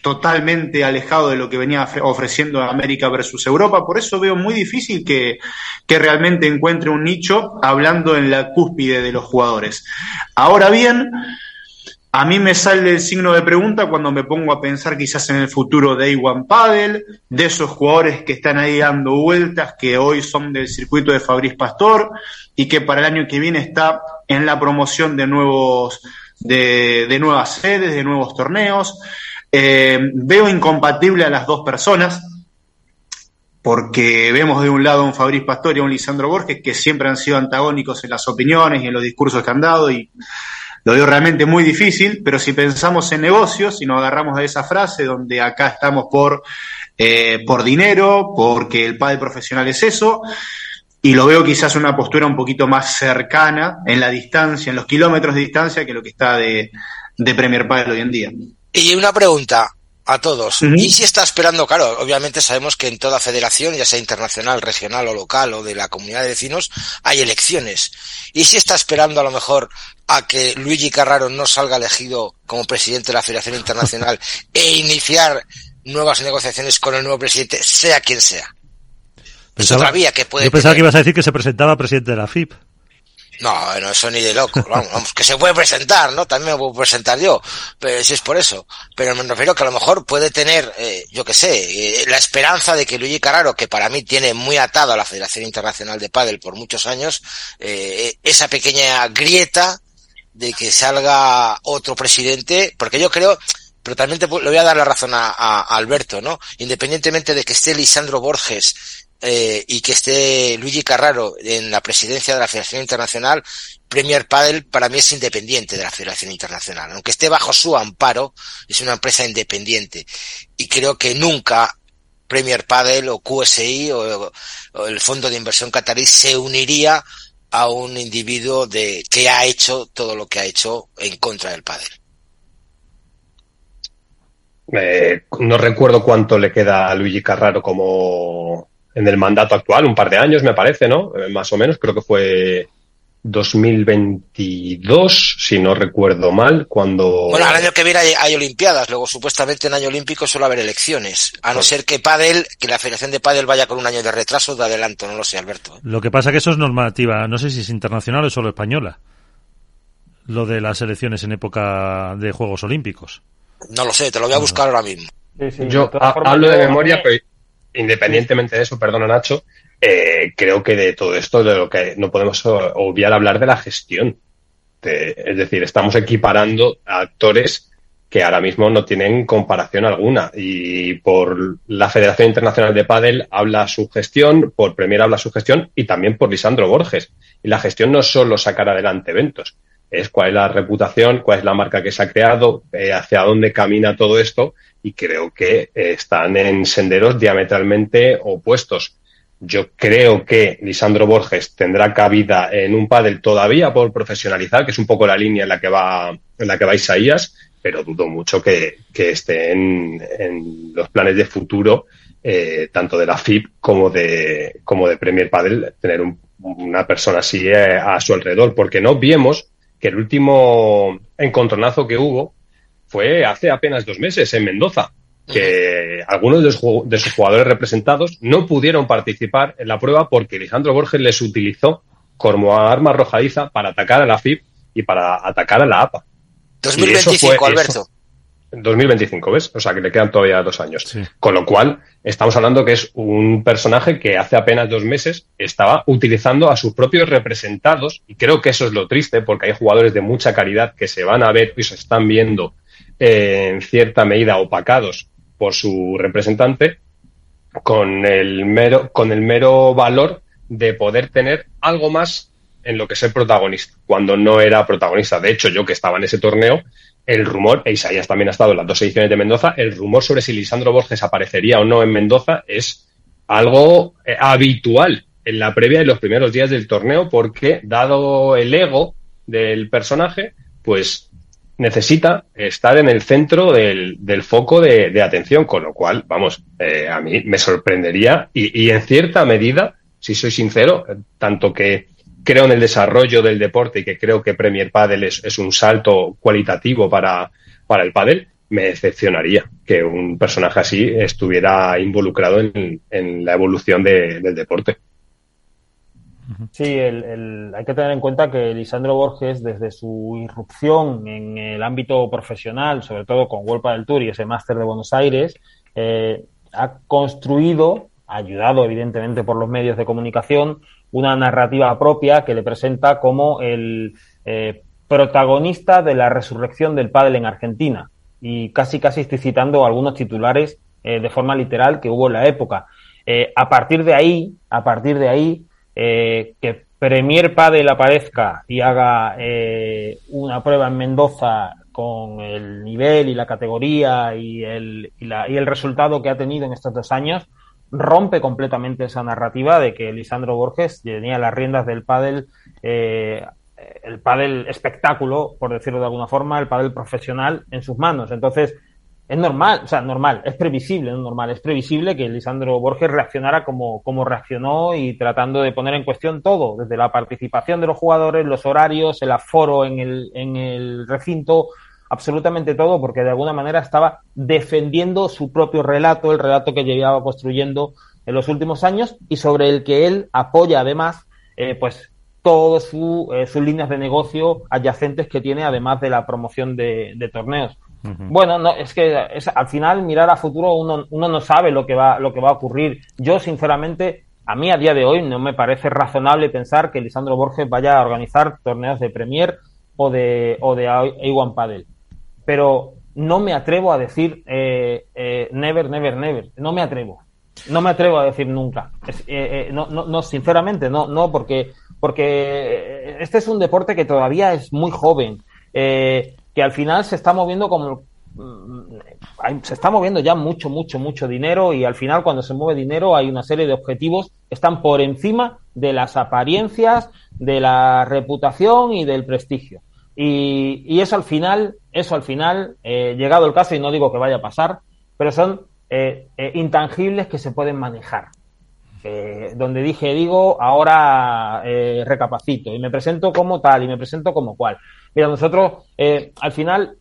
totalmente alejado de lo que venía ofreciendo América versus Europa. Por eso veo muy difícil que, que realmente encuentre un nicho hablando en la cúspide de los jugadores. Ahora bien, a mí me sale el signo de pregunta cuando me pongo a pensar quizás en el futuro de Iwan Padel, de esos jugadores que están ahí dando vueltas, que hoy son del circuito de Fabriz Pastor y que para el año que viene está en la promoción de nuevos, de, de nuevas sedes, de nuevos torneos. Eh, veo incompatible a las dos personas, porque vemos de un lado a un Fabriz Pastor y a un Lisandro Borges que siempre han sido antagónicos en las opiniones y en los discursos que han dado y lo veo realmente muy difícil, pero si pensamos en negocios, si nos agarramos de esa frase donde acá estamos por, eh, por dinero, porque el padre profesional es eso, y lo veo quizás una postura un poquito más cercana en la distancia, en los kilómetros de distancia que lo que está de, de Premier Padel hoy en día. Y una pregunta, a todos. Y si está esperando, claro, obviamente sabemos que en toda federación, ya sea internacional, regional o local o de la comunidad de vecinos, hay elecciones. Y si está esperando a lo mejor a que Luigi Carraro no salga elegido como presidente de la Federación Internacional e iniciar nuevas negociaciones con el nuevo presidente, sea quien sea. Pensaba, que puede yo pensaba que ibas a decir que se presentaba presidente de la FIP. No, no, eso ni de loco. Vamos, que se puede presentar, ¿no? También me puedo presentar yo, pero si es por eso. Pero me refiero que a lo mejor puede tener, eh, yo qué sé, eh, la esperanza de que Luigi Carraro, que para mí tiene muy atado a la Federación Internacional de Padel por muchos años, eh, esa pequeña grieta de que salga otro presidente, porque yo creo, pero también te, le voy a dar la razón a, a Alberto, ¿no? Independientemente de que esté Lisandro Borges eh, y que esté Luigi Carraro en la presidencia de la Federación Internacional, Premier Padel para mí es independiente de la Federación Internacional. Aunque esté bajo su amparo, es una empresa independiente. Y creo que nunca Premier Padel o QSI o, el Fondo de Inversión Qatarí se uniría a un individuo de que ha hecho todo lo que ha hecho en contra del Padel. Eh, no recuerdo cuánto le queda a Luigi Carraro como en el mandato actual, un par de años me parece, ¿no? Eh, más o menos, creo que fue 2022, si no recuerdo mal, cuando... Bueno, el año que viene hay, Olimpiadas, luego supuestamente en año olímpico suele haber elecciones, a no ser que Padel, que la Federación de Padel vaya con un año de retraso de adelanto, no lo sé, Alberto. Lo que pasa que eso es normativa, no sé si es internacional o solo española, lo de las elecciones en época de Juegos Olímpicos. No lo sé, te lo voy a buscar ahora mismo. Yo hablo de memoria, pero independientemente de eso, perdona Nacho, eh, creo que de todo esto, de lo que no podemos obviar hablar de la gestión. es decir, estamos equiparando a actores que ahora mismo no tienen comparación alguna. Y por la Federación Internacional de Padel habla su gestión, por Premier habla su gestión y también por Lisandro Borges. Y la gestión no es solo sacar adelante eventos, es cuál es la reputación, cuál es la marca que se ha creado, eh, hacia dónde camina todo esto y creo que eh, están en senderos diametralmente opuestos. Yo creo que Lisandro Borges tendrá cabida en un pádel todavía por profesionalizar, que es un poco la línea en la que va, en la que va Isaías, pero dudo mucho que, que esté en, los planes de futuro, eh, tanto de la FIP como de, como de Premier Padel, tener una persona así eh, a su alrededor, porque no vimos que el último encontronazo que hubo fue hace apenas dos meses en Mendoza, que algunos de, sus jugadores representados no pudieron participar en la prueba porque Lisandro Borges les utilizó como arma arrojadiza para atacar a la FIP y para atacar a la APA. 2025, Alberto. 2025, ¿ves? O sea, que le quedan todavía dos años. Con lo cual, estamos hablando que es un personaje que hace apenas dos meses estaba utilizando a sus propios representados, y creo que eso es lo triste, porque hay jugadores de mucha calidad que se van a ver y se están viendo en cierta medida opacados por su representante, con el mero, con el mero valor de poder tener algo más en lo que es el protagonista, cuando no era protagonista. De hecho, yo que estaba en ese torneo, el rumor, e Isaías también ha estado en las dos ediciones de Mendoza, el rumor sobre si Lisandro Borges aparecería o no en Mendoza es algo eh, habitual en la previa y los primeros días del torneo, porque dado el ego del personaje, pues necesita estar en el centro del, del foco de, atención, con lo cual, vamos, eh, a mí me sorprendería y, y en cierta medida, si soy sincero, tanto que creo en el desarrollo del deporte y que creo que Premier Padel es, un salto cualitativo para, para el pádel, me decepcionaría que un personaje así estuviera involucrado en, la evolución del deporte. Sí, hay que tener en cuenta que Lisandro Borges, desde su irrupción en el ámbito profesional, sobre todo con World del Tour y ese máster de Buenos Aires, eh, ha construido, ayudado evidentemente por los medios de comunicación, una narrativa propia que le presenta como el eh, protagonista de la resurrección del pádel en Argentina. Y casi casi estoy citando algunos titulares eh, de forma literal que hubo en la época. Eh, a partir de ahí, a partir de ahí, que Premier Padel aparezca y haga eh, una prueba en Mendoza con el nivel y la categoría y el, y, la, y el resultado que ha tenido en estos dos años, rompe completamente esa narrativa de que Lisandro Borges tenía las riendas del pádel, eh, el pádel espectáculo, por decirlo de alguna forma, el pádel profesional en sus manos. Entonces, es normal, o sea, normal, es previsible, no normal, es previsible que Lisandro Borges reaccionara como, como reaccionó y tratando de poner en cuestión todo, desde la participación de los jugadores, los horarios, el aforo en el, en el recinto, absolutamente todo, porque de alguna manera estaba defendiendo su propio relato, el relato que llevaba construyendo en los últimos años y sobre el que él apoya además, eh, pues todas su, eh, sus líneas de negocio adyacentes que tiene, además de la promoción de, de torneos. Bueno, no, es que es, al final mirar a futuro uno, no sabe lo que va, lo que va a ocurrir. Yo, sinceramente, a mí a día de hoy no me parece razonable pensar que Lisandro Borges vaya a organizar torneos de Premier o de, o de A1 Padel pero no me atrevo a decir eh, eh, never, never, never. No me atrevo. No me atrevo a decir nunca. Eh, no, no, no, sinceramente, no, no, porque, porque este es un deporte que todavía es muy joven, que al final se está moviendo como se está moviendo ya mucho, mucho, mucho dinero y al final cuando se mueve dinero hay una serie de objetivos que están por encima de las apariencias, de la reputación y del prestigio. Y, y, eso al final, eso al final, eh, llegado el caso, y no digo que vaya a pasar, pero son eh, eh, intangibles que se pueden manejar. donde dije, digo, ahora recapacito y me presento como tal y me presento como cual. Mira, nosotros al final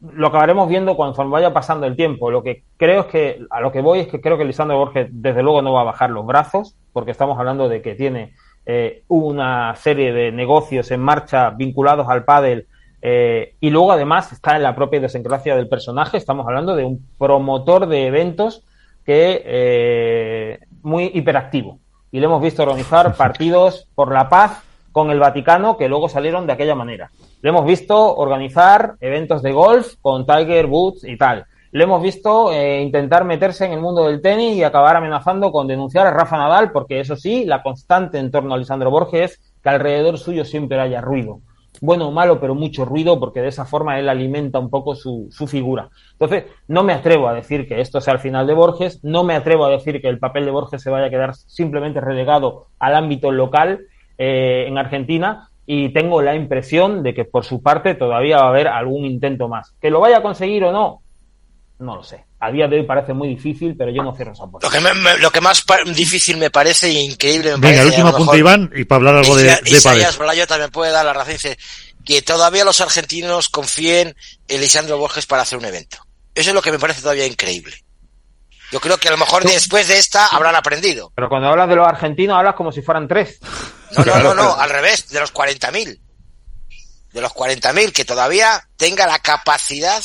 lo acabaremos viendo cuando vaya pasando el tiempo. Lo que creo es que, a lo que voy es que creo que Lisandro Borges desde luego no va a bajar los brazos, porque estamos hablando de que tiene eh, una serie de negocios en marcha vinculados al pádel eh, y luego además está en la propia idiosincrasia del personaje. Estamos hablando de un promotor de eventos que eh, muy hiperactivo y le hemos visto organizar partidos por la paz con el Vaticano que luego salieron de aquella manera. Le hemos visto organizar eventos de golf con Tiger Woods y tal. Le hemos visto eh, intentar meterse en el mundo del tenis y acabar amenazando con denunciar a Rafa Nadal, porque eso sí, la constante en torno a Lisandro Borges es que alrededor suyo siempre haya ruido. Bueno o malo, pero mucho ruido, porque de esa forma él alimenta un poco su, su figura. Entonces, no me atrevo a decir que esto sea el final de Borges, no me atrevo a decir que el papel de Borges se vaya a quedar simplemente relegado al ámbito local eh, en Argentina, y tengo la impresión de que por su parte todavía va a haber algún intento más. Que lo vaya a conseguir o no, no lo sé. A día de hoy parece muy difícil, pero yo no cierro esa puerta. Lo que, me, lo que más difícil me parece e increíble me Venga, parece, el último apunte, Iván, y para hablar algo de, de Isaías también puede dar la razón. Dice que todavía los argentinos confíen en Lisandro Borges para hacer un evento. Eso es lo que me parece todavía increíble. Yo creo que a lo mejor después de esta habrán aprendido. Pero cuando hablas de los argentinos hablas como si fueran tres. No, no, no, no, al revés, de los 40.000. De los 40.000, que todavía tenga la capacidad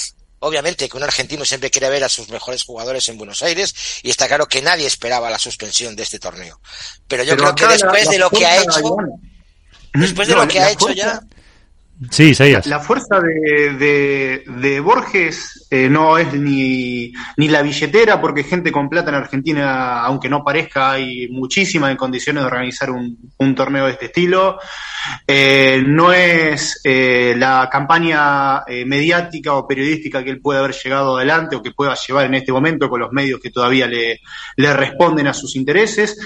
Obviamente que un argentino siempre quiere ver a sus mejores jugadores en Buenos Aires y está claro que nadie esperaba la suspensión de este torneo. Pero yo Pero creo que después la, de lo que ha hecho, después de no, lo que ha hecho ya, Sí, Isaías. La fuerza de, de, de Borges eh, no es ni, ni la billetera, porque gente con plata en Argentina, aunque no parezca, hay muchísimas en condiciones de organizar un, un torneo de este estilo. Eh, no es eh, la campaña mediática o periodística que él puede haber llegado adelante o que pueda llevar en este momento con los medios que todavía le, le responden a sus intereses,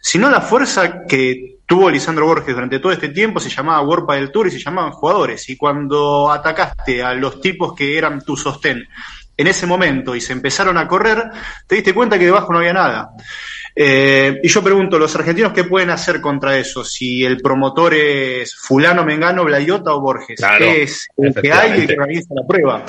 sino la fuerza que tuvo Lisandro Borges durante todo este tiempo, se llamaba World del Tour y se llamaban jugadores. Y cuando atacaste a los tipos que eran tu sostén en ese momento y se empezaron a correr, te diste cuenta que debajo no había nada. Eh, y yo pregunto, ¿los argentinos qué pueden hacer contra eso? Si el promotor es fulano, mengano, Blayota o Borges, claro, ¿qué es el que hay y que organiza la prueba?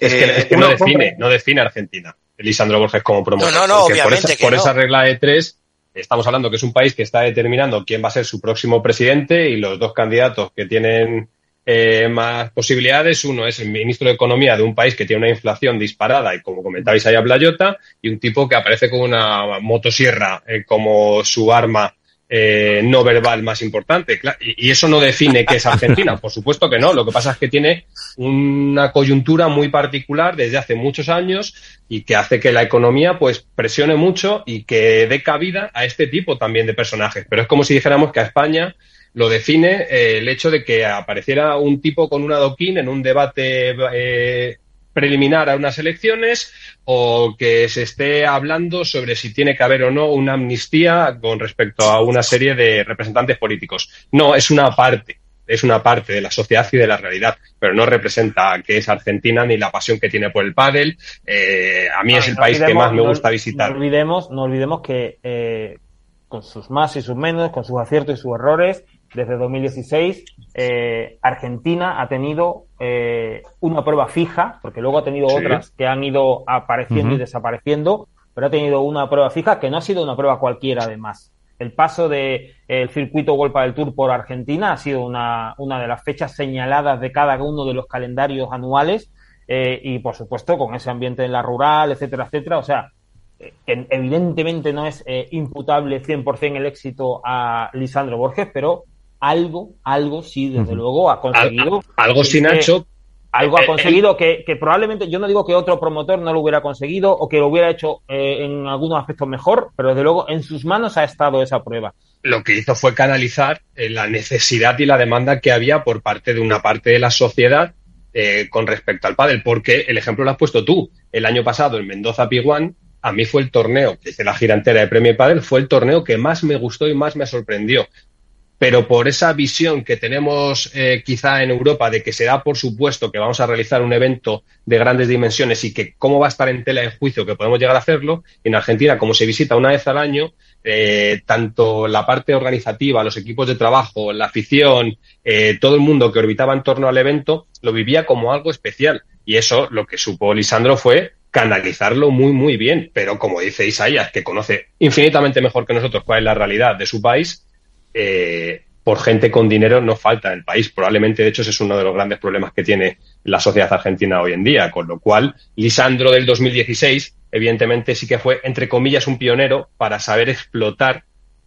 Es que, eh, es que no, define, no define Argentina, Lisandro Borges como promotor. No, no, no, obviamente por esa, que por no. esa regla de tres estamos hablando que es un país que está determinando quién va a ser su próximo presidente y los dos candidatos que tienen eh, más posibilidades, uno es el ministro de Economía de un país que tiene una inflación disparada y como comentabais ahí a Playota, y un tipo que aparece con una motosierra eh, como su arma eh, no verbal más importante. Y, eso no define qué es Argentina, por supuesto que no. Lo que pasa es que tiene una coyuntura muy particular desde hace muchos años y que hace que la economía pues presione mucho y que dé cabida a este tipo también de personajes. Pero es como si dijéramos que a España lo define eh, el hecho de que apareciera un tipo con un adoquín en un debate eh, preliminar a unas elecciones o que se esté hablando sobre si tiene que haber o no una amnistía con respecto a una serie de representantes políticos. No, es una parte, es una parte de la sociedad y de la realidad, pero no representa que es Argentina ni la pasión que tiene por el pádel. Eh, a mí es el país que más me gusta visitar. No olvidemos, no olvidemos que con sus más y sus menos, con sus aciertos y sus errores, desde 2016, eh, Argentina ha tenido eh, una prueba fija, porque luego ha tenido otras que han ido apareciendo y desapareciendo, pero ha tenido una prueba fija que no ha sido una prueba cualquiera, además. El paso del de, circuito Golpa del Tour por Argentina ha sido una, una de las fechas señaladas de cada uno de los calendarios anuales eh, y, por supuesto, con ese ambiente en la rural, etcétera, etcétera. O sea, evidentemente no es imputable 100% el éxito a Lisandro Borges, pero algo, algo sí, desde luego, ha conseguido. algo sin hecho. Algo ha eh, conseguido que, que, probablemente, yo no digo que otro promotor no lo hubiera conseguido o que lo hubiera hecho eh, en algunos aspectos mejor, pero desde luego en sus manos ha estado esa prueba. Lo que hizo fue canalizar eh, la necesidad y la demanda que había por parte de una parte de la sociedad con respecto al pádel, porque el ejemplo lo has puesto tú. El año pasado en Mendoza Piguán, a mí fue el torneo, que hice la gira entera de Premio Padel, fue el torneo que más me gustó y más me sorprendió pero por esa visión que tenemos eh, quizá en Europa de que se da por supuesto que vamos a realizar un evento de grandes dimensiones y que cómo va a estar en tela de juicio que podemos llegar a hacerlo, en Argentina, como se visita una vez al año, eh, tanto la parte organizativa, los equipos de trabajo, la afición, eh, todo el mundo que orbitaba en torno al evento, lo vivía como algo especial. Y eso lo que supo Lisandro fue canalizarlo muy, muy bien. Pero como dice Isaías, que conoce infinitamente mejor que nosotros cuál es la realidad de su país, eh, por gente con dinero no falta en el país. Probablemente, de hecho, ese es uno de los grandes problemas que tiene la sociedad argentina hoy en día. Con lo cual, Lisandro del 2016, evidentemente, sí que fue, entre comillas, un pionero para saber explotar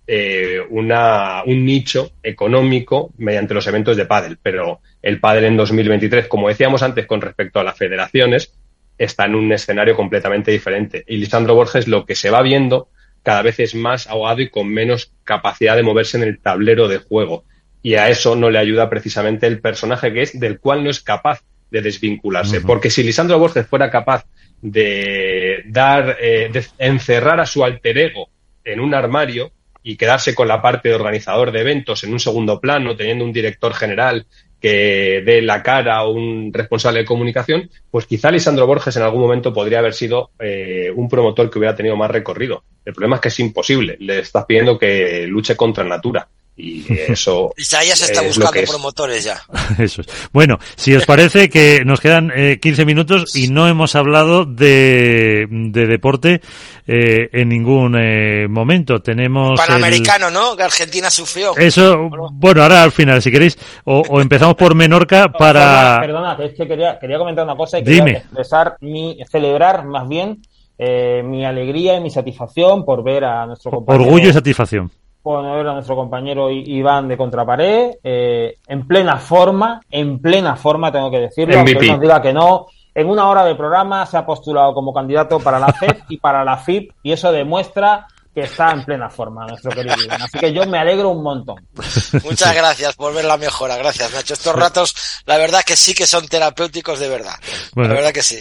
eh, una, un nicho económico mediante los eventos de pádel. Pero el pádel en 2023, como decíamos antes con respecto a las federaciones, está en un escenario completamente diferente. Y Lisandro Borges lo que se va viendo cada vez es más ahogado y con menos capacidad de moverse en el tablero de juego. Y a eso no le ayuda precisamente el personaje que es, del cual no es capaz de desvincularse. Porque si Lisandro Borges fuera capaz de dar, eh, de encerrar a su alter ego en un armario y quedarse con la parte de organizador de eventos en un segundo plano, teniendo un director general que dé la cara a un responsable de comunicación, pues quizá Lisandro Borges en algún momento podría haber sido eh, un promotor que hubiera tenido más recorrido. El problema es que es imposible. Le estás pidiendo que luche contra natura. Y eso. Y ya se está buscando promotores ya. Eso es. Bueno, si os parece que nos quedan eh, 15 minutos y no hemos hablado de, de deporte eh, en ningún eh, momento. Tenemos. Panamericano, ¿no? Que Argentina sufrió. Eso, bueno, ahora al final, si queréis, o, o empezamos por Menorca para. Perdona, es que quería, quería comentar una cosa y quería Dime. expresar mi, celebrar más bien eh, mi alegría y mi satisfacción por ver a nuestro compañero. Orgullo y satisfacción. Por ver a nuestro compañero Iván de Contrapared eh, en plena forma, en plena forma, tengo que decirlo, MVP. nos diga que no. En una hora de programa se ha postulado como candidato para la FED y para la FIP y eso demuestra que está en plena forma nuestro querido Iván. Así que yo me alegro un montón. Muchas gracias por ver la mejora. Gracias, Nacho. Estos ratos, la verdad que sí que son terapéuticos de verdad. Bueno. La verdad que sí.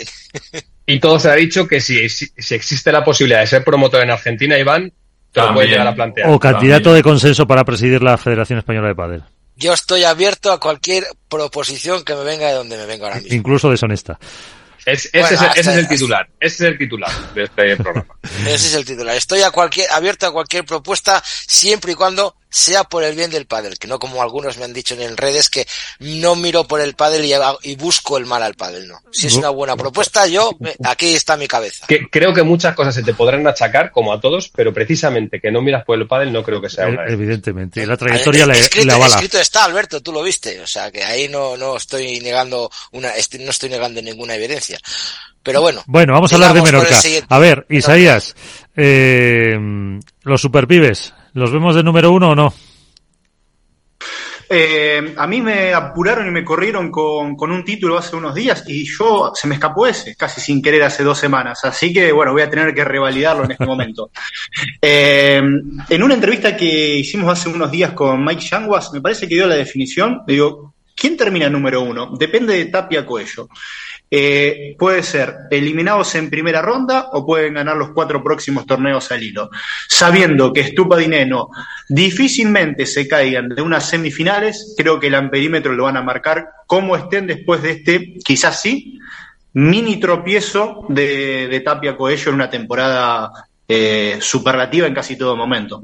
Y todo se ha dicho que si, si, si existe la posibilidad de ser promotor en Argentina, Iván, También. puedes llegar a plantear. O candidato de consenso para presidir la Federación Española de Padel. Yo estoy abierto a cualquier proposición que me venga de donde me venga ahora mismo. Incluso deshonesta. Es- ese, Bueno, es, el- ese es el titular. Ese es el titular de este programa. Ese es el titular. Estoy a cualquier, abierto a cualquier propuesta siempre y cuando sea por el bien del pádel, que no como algunos me han dicho en redes que no miro por el pádel y, busco el mal al pádel, no. Si es una buena propuesta, yo, me- aquí está mi cabeza. Que, creo que muchas cosas se te podrán achacar, como a todos, pero precisamente que no miras por el pádel no creo que sea una de ellas. Evidentemente. La trayectoria le, escrito, le avala. escrito está, Alberto, tú lo viste. O sea, que ahí no, no estoy negando una, estoy- no estoy negando ninguna evidencia. Pero bueno. Bueno, vamos a hablar de el Menorca. A ver, Isaías, eh, los superpibes, ¿los vemos de número uno o no? Eh, a mí me apuraron y me corrieron con, con, un título hace unos días y yo se me escapó ese, casi sin querer hace dos semanas. Así que bueno, voy a tener que revalidarlo en este momento. Eh, en una entrevista que hicimos hace unos días con Mike Shanguas, me parece que dio la definición. Digo, ¿quién termina número uno? Depende de Tapia Coello. Eh, puede ser eliminados en primera ronda o pueden ganar los cuatro próximos torneos al hilo. Sabiendo que Dineno difícilmente se caigan de unas semifinales, creo que el amperímetro lo van a marcar como estén después de este, quizás sí, mini tropiezo de, de Tapia Coello en una temporada eh, superlativa en casi todo momento.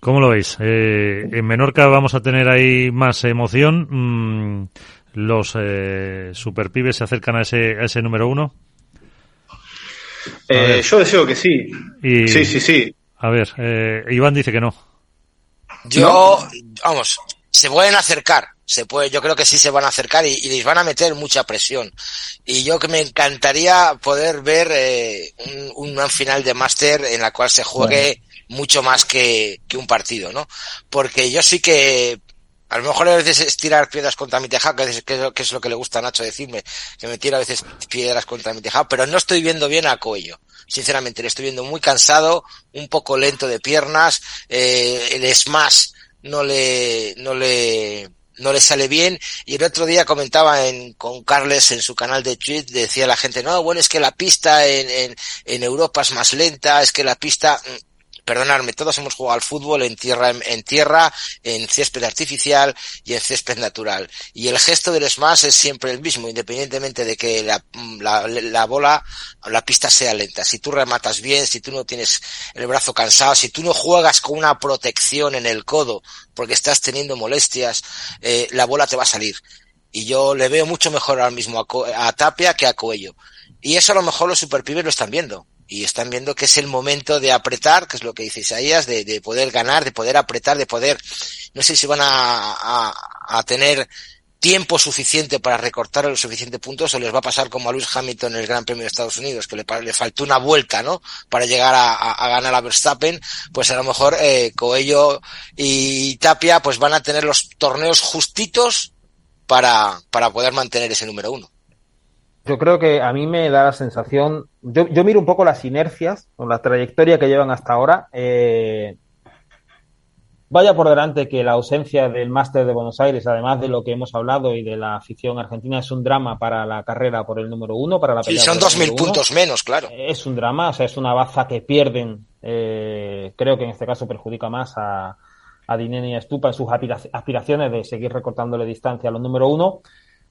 ¿Cómo lo veis? Eh, en Menorca vamos a tener ahí más emoción. Mm, los eh, superpibes se acercan a ese, a ese número uno? Eh, yo deseo que sí. sí, sí, sí. A ver, eh, Iván dice que no. Yo, vamos, se pueden acercar. Se puede, yo creo que sí se van a acercar y, les van a meter mucha presión. Y yo que me encantaría poder ver eh, un, una final de máster en la cual se juegue mucho más que, que un partido, ¿no? Porque yo sí que a lo mejor a veces es tirar piedras contra mi tejado, que es, que es lo que le gusta a Nacho decirme, que me tira a veces piedras contra mi tejado, pero no estoy viendo bien a Coello. Sinceramente, le estoy viendo muy cansado, un poco lento de piernas, eh, el smash no le, no le, no le sale bien. Y el otro día comentaba en, con Carles en su canal de Twitch, decía la gente, no, bueno, es que la pista en, en, en Europa es más lenta, es que la pista, perdonadme, todos hemos jugado al fútbol en tierra, en, tierra, en césped artificial y en césped natural. Y el gesto del smash es siempre el mismo, independientemente de que la, la, la bola, la pista sea lenta. Si tú rematas bien, si tú no tienes el brazo cansado, si tú no juegas con una protección en el codo porque estás teniendo molestias, eh, la bola te va a salir. Y yo le veo mucho mejor ahora mismo a, a Tapia que a Coello. Y eso a lo mejor los superpibes lo están viendo y están viendo que es el momento de apretar, que es lo que dice Isaías, de, de poder ganar, de poder apretar, de poder, no sé si van a, tener tiempo suficiente para recortar los suficientes puntos o les va a pasar como a Luis Hamilton en el Gran Premio de Estados Unidos, que le, le faltó una vuelta, ¿no? Para llegar a, a ganar a Verstappen, pues a lo mejor eh, Coello y Tapia pues van a tener los torneos justitos para, para poder mantener ese número uno. Yo creo que a mí me da la sensación, yo, yo miro un poco las inercias o la trayectoria que llevan hasta ahora. Eh, vaya por delante que la ausencia del máster de Buenos Aires, además de lo que hemos hablado y de la afición argentina, es un drama para la carrera por el número uno, para la pelea. Sí, son dos mil puntos menos, claro. Es un drama, o sea, es una baza que pierden. Eh, creo que en este caso perjudica más a, a Dineni y a Stupa en sus aspiraciones de seguir recortándole distancia a los número uno.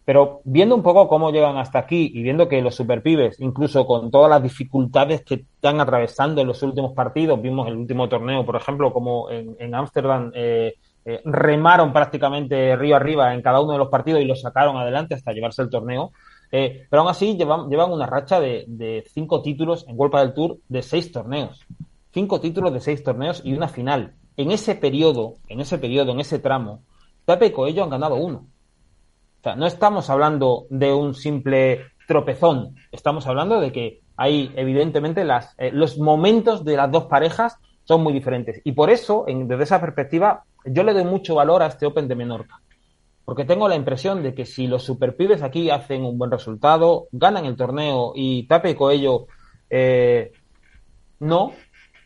Pero viendo un poco cómo llegan hasta aquí y viendo que los superpibes, incluso con todas las dificultades que están atravesando en los últimos partidos, vimos el último torneo, por ejemplo, como en Ámsterdam eh, eh, remaron prácticamente río arriba en cada uno de los partidos y lo sacaron adelante hasta llevarse el torneo. Eh, pero aún así llevan, llevan una racha de, de, cinco títulos en World del Tour de seis torneos. Cinco títulos de seis torneos y una final. En ese periodo, en ese periodo, en ese tramo, Pepe y Coello han ganado uno. O sea, no estamos hablando de un simple tropezón, estamos hablando de que hay evidentemente las, eh, los momentos de las dos parejas son muy diferentes. Y por eso, en, desde esa perspectiva, yo le doy mucho valor a este Open de Menorca. Porque tengo la impresión de que si los superpibes aquí hacen un buen resultado, ganan el torneo y Tape y Coello eh, no,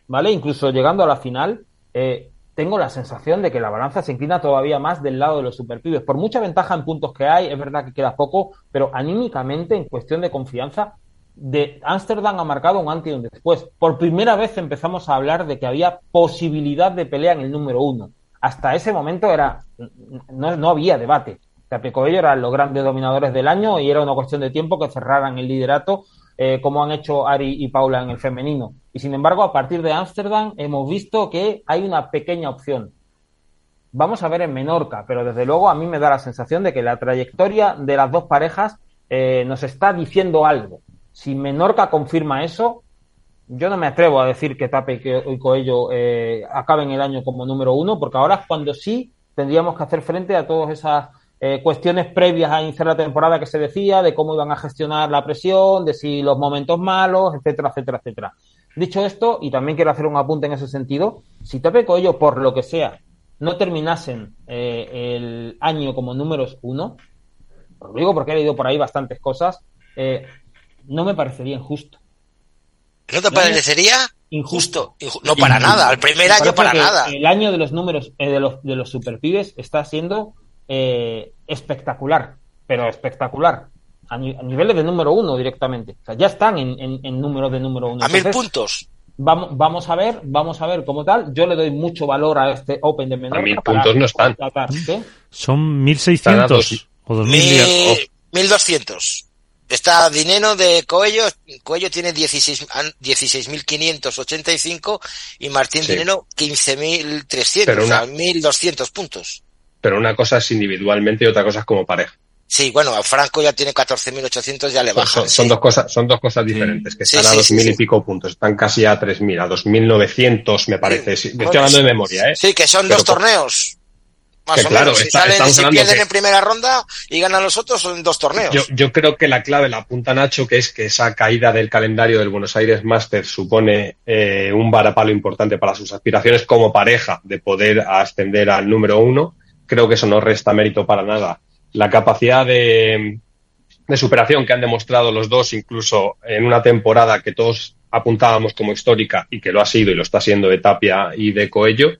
¿vale? Incluso llegando a la final, eh, tengo la sensación de que la balanza se inclina todavía más del lado de los superpibes. Por mucha ventaja en puntos que hay, es verdad que queda poco, pero anímicamente, en cuestión de confianza, de Ámsterdam ha marcado un antes y un después. Por primera vez empezamos a hablar de que había posibilidad de pelea en el número uno. Hasta ese momento era no, no había debate. Capecoello eran los grandes dominadores del año y era una cuestión de tiempo que cerraran el liderato eh, como han hecho Ari y Paula en el femenino. Y sin embargo, a partir de Ámsterdam hemos visto que hay una pequeña opción. Vamos a ver en Menorca, pero desde luego a mí me da la sensación de que la trayectoria de las dos parejas eh, nos está diciendo algo. Si Menorca confirma eso, yo no me atrevo a decir que Tape y Coello eh, acaben el año como número uno, porque ahora es cuando sí tendríamos que hacer frente a todas esas eh, cuestiones previas a iniciar la temporada que se decía, de cómo iban a gestionar la presión, de si los momentos malos, etcétera, etcétera, etcétera. Dicho esto, y también quiero hacer un apunte en ese sentido, si Pepe Coello, por lo que sea, no terminasen eh, el año como números uno, lo digo porque he leído por ahí bastantes cosas, eh, no me parecería injusto. ¿No te parecería injusto? no para nada, el primer año para nada. El año de los números de los, de los superpibes está siendo espectacular, pero espectacular. A, niveles de número uno directamente. O sea, ya están en, en, número de número uno. A mil puntos. Vamos, vamos a ver, vamos a ver cómo tal. Yo le doy mucho valor a este Open de Menorca. A mil puntos no están. Son 1600 o 2000. 1200. Está Dineno de Coello, Coello tiene 16.585 y Martín Dineno 15.300, o sea, 1.200 puntos. Pero una cosa es individualmente y otra cosa es como pareja. Sí, bueno, a Franco ya tiene 14.800, ya le baja. Son, dos cosas, son dos cosas diferentes, que están a 2.000 y pico puntos, están casi a 3.000, a 2.900 me parece. estoy hablando de memoria, ¿eh? Sí, que son dos torneos. Más o menos. Si, salen, si pierden en primera ronda y ganan los otros, son dos torneos. Yo, yo, creo que la clave la apunta Nacho, que es que esa caída del calendario del Buenos Aires Masters supone eh, un varapalo importante para sus aspiraciones como pareja de poder ascender al número uno. Creo que eso no resta mérito para nada la capacidad de, superación que han demostrado los dos, incluso en una temporada que todos apuntábamos como histórica y que lo ha sido y lo está siendo de Tapia y de Coello,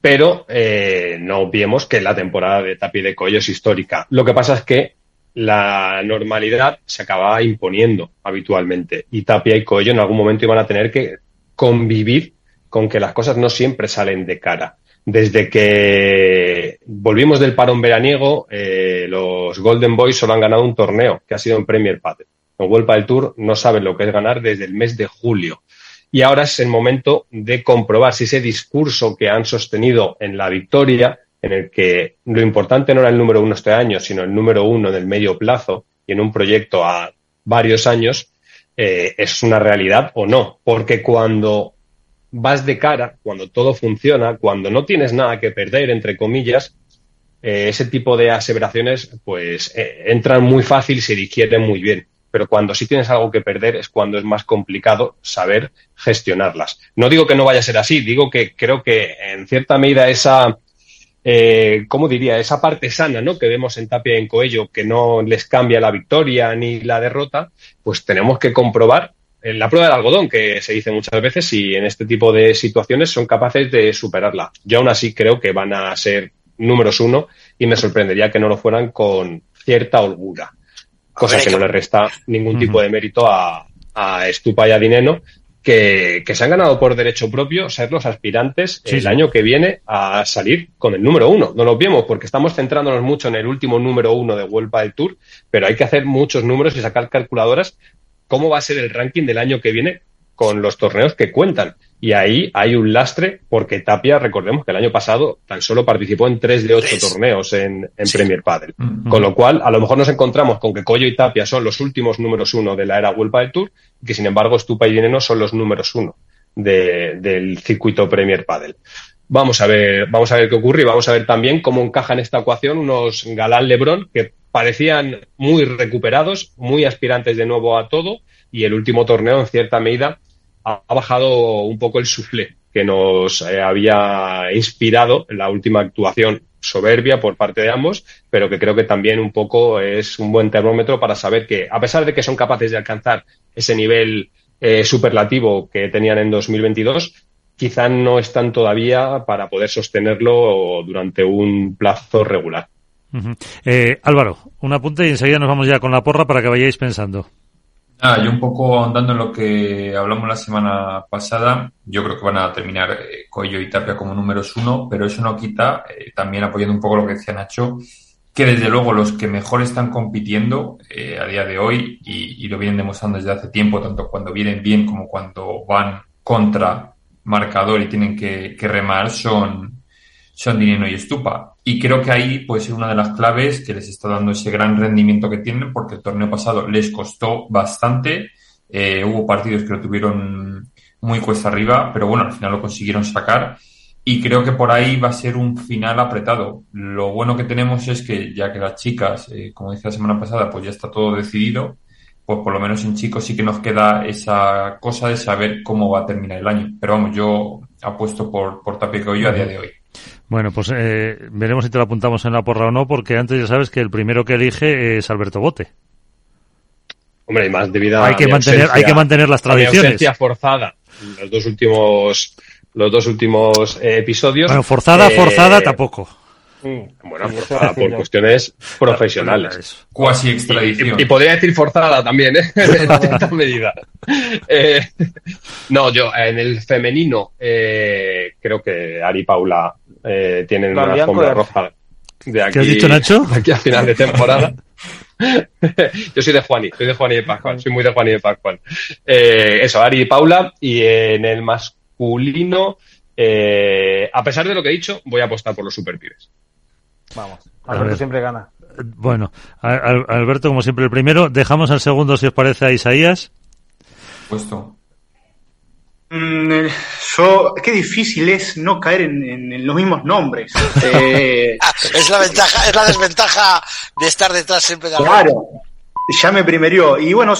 pero eh, no olvidemos que la temporada de Tapia y de Coello es histórica. Lo que pasa es que la normalidad se acababa imponiendo habitualmente y Tapia y Coello en algún momento iban a tener que convivir con que las cosas no siempre salen de cara. Desde que volvimos del parón veraniego, eh, los Golden Boys solo han ganado un torneo, que ha sido en Premier Padel. En Vuelta del Tour no saben lo que es ganar desde el mes de julio. Y ahora es el momento de comprobar si ese discurso que han sostenido en la victoria, en el que lo importante no era el número uno este año, sino el número uno en el medio plazo y en un proyecto a varios años, eh, es una realidad o no. Porque cuando vas de cara, cuando todo funciona, cuando no tienes nada que perder, entre comillas, eh, ese tipo de aseveraciones pues eh, entran muy fácil y se digieren muy bien. Pero cuando sí tienes algo que perder es cuando es más complicado saber gestionarlas. No digo que no vaya a ser así, digo que creo que en cierta medida esa, eh, ¿cómo diría? Esa parte sana, ¿no? Que vemos en Tapia y en Coello, que no les cambia la victoria ni la derrota, pues tenemos que comprobar la prueba del algodón, que se dice muchas veces, y en este tipo de situaciones son capaces de superarla. Yo aún así creo que van a ser números uno y me sorprendería que no lo fueran con cierta holgura, cosa que no le resta ningún tipo de mérito a, a Estupa y a Dineno, que, que, se han ganado por derecho propio ser los aspirantes el año que viene a salir con el número uno. No lo vemos porque estamos centrándonos mucho en el último número uno de Vuelta del Tour, pero hay que hacer muchos números y sacar calculadoras cómo va a ser el ranking del año que viene con los torneos que cuentan. Y ahí hay un lastre porque Tapia, recordemos que el año pasado tan solo participó en tres de ocho torneos en, Premier Padel. Mm, mm. Con lo cual, a lo mejor nos encontramos con que Coyo y Tapia son los últimos números uno de la era World Padel Tour y que sin embargo Stupa y Dineno son los números uno del circuito Premier Padel. Vamos a ver, vamos a ver qué ocurre y vamos a ver también cómo encaja en esta ecuación unos Galán Lebrón que parecían muy recuperados, muy aspirantes de nuevo a todo y el último torneo en cierta medida ha bajado un poco el suflé que nos eh, había inspirado en la última actuación soberbia por parte de ambos, pero que creo que también un poco es un buen termómetro para saber que, a pesar de que son capaces de alcanzar ese nivel eh, superlativo que tenían en 2022, quizá no están todavía para poder sostenerlo durante un plazo regular. Eh, Álvaro, un apunte y enseguida nos vamos ya con la porra para que vayáis pensando. Nada, yo un poco andando en lo que hablamos la semana pasada, yo creo que van a terminar eh, Coello y Tapia como números uno, pero eso no quita, eh, también apoyando un poco lo que decía Nacho, que desde luego los que mejor están compitiendo a día de hoy, y, lo vienen demostrando desde hace tiempo, tanto cuando vienen bien como cuando van contra marcador y tienen que remar, son, son Dinero y Estupa. Y creo que ahí puede ser una de las claves que les está dando ese gran rendimiento que tienen, porque el torneo pasado les costó bastante. Eh, hubo partidos que lo tuvieron muy cuesta arriba, pero bueno, al final lo consiguieron sacar. Y creo que por ahí va a ser un final apretado. Lo bueno que tenemos es que, ya que las chicas, eh, como decía la semana pasada, pues ya está todo decidido, pues por lo menos en chicos sí que nos queda esa cosa de saber cómo va a terminar el año. Pero vamos, yo apuesto por, por Tapico yo a día de hoy. Bueno, pues eh, veremos si te lo apuntamos en la porra o no, porque antes ya sabes que el primero que elige es Alberto Bote. Hombre, y más debido a Hay que mi mantener, ausencia- hay que mantener las mi tradiciones. ausencia forzada en los dos últimos los dos últimos eh, episodios. Bueno, forzada, Eh, forzada tampoco. Sí, Bueno, forzada por cuestiones profesionales. Cuasi Y, extradición. y podría decir forzada también, ¿eh? en cierta medida. Eh, no, yo en el femenino eh, creo que Ari Paula eh, tienen La una alfombra roja de aquí, ¿Qué has dicho, Nacho? de aquí a final de temporada. yo soy de Juani, soy de Juani de Pascual, soy muy de Juani de Pascual. Eh, eso, Ari y Paula. Y en el masculino, eh, a pesar de lo que he dicho, voy a apostar por los superpibes. Vamos. A Alberto ver. siempre gana. Bueno, a- a- Alberto, como siempre, el primero. Dejamos el segundo, si os parece, a Isaías. Puesto. Mm, eh, yo, qué difícil es no caer en, en- en los mismos nombres. Eh, Es la ventaja, es la desventaja de estar detrás siempre de claro, ya me primerió. Y bueno,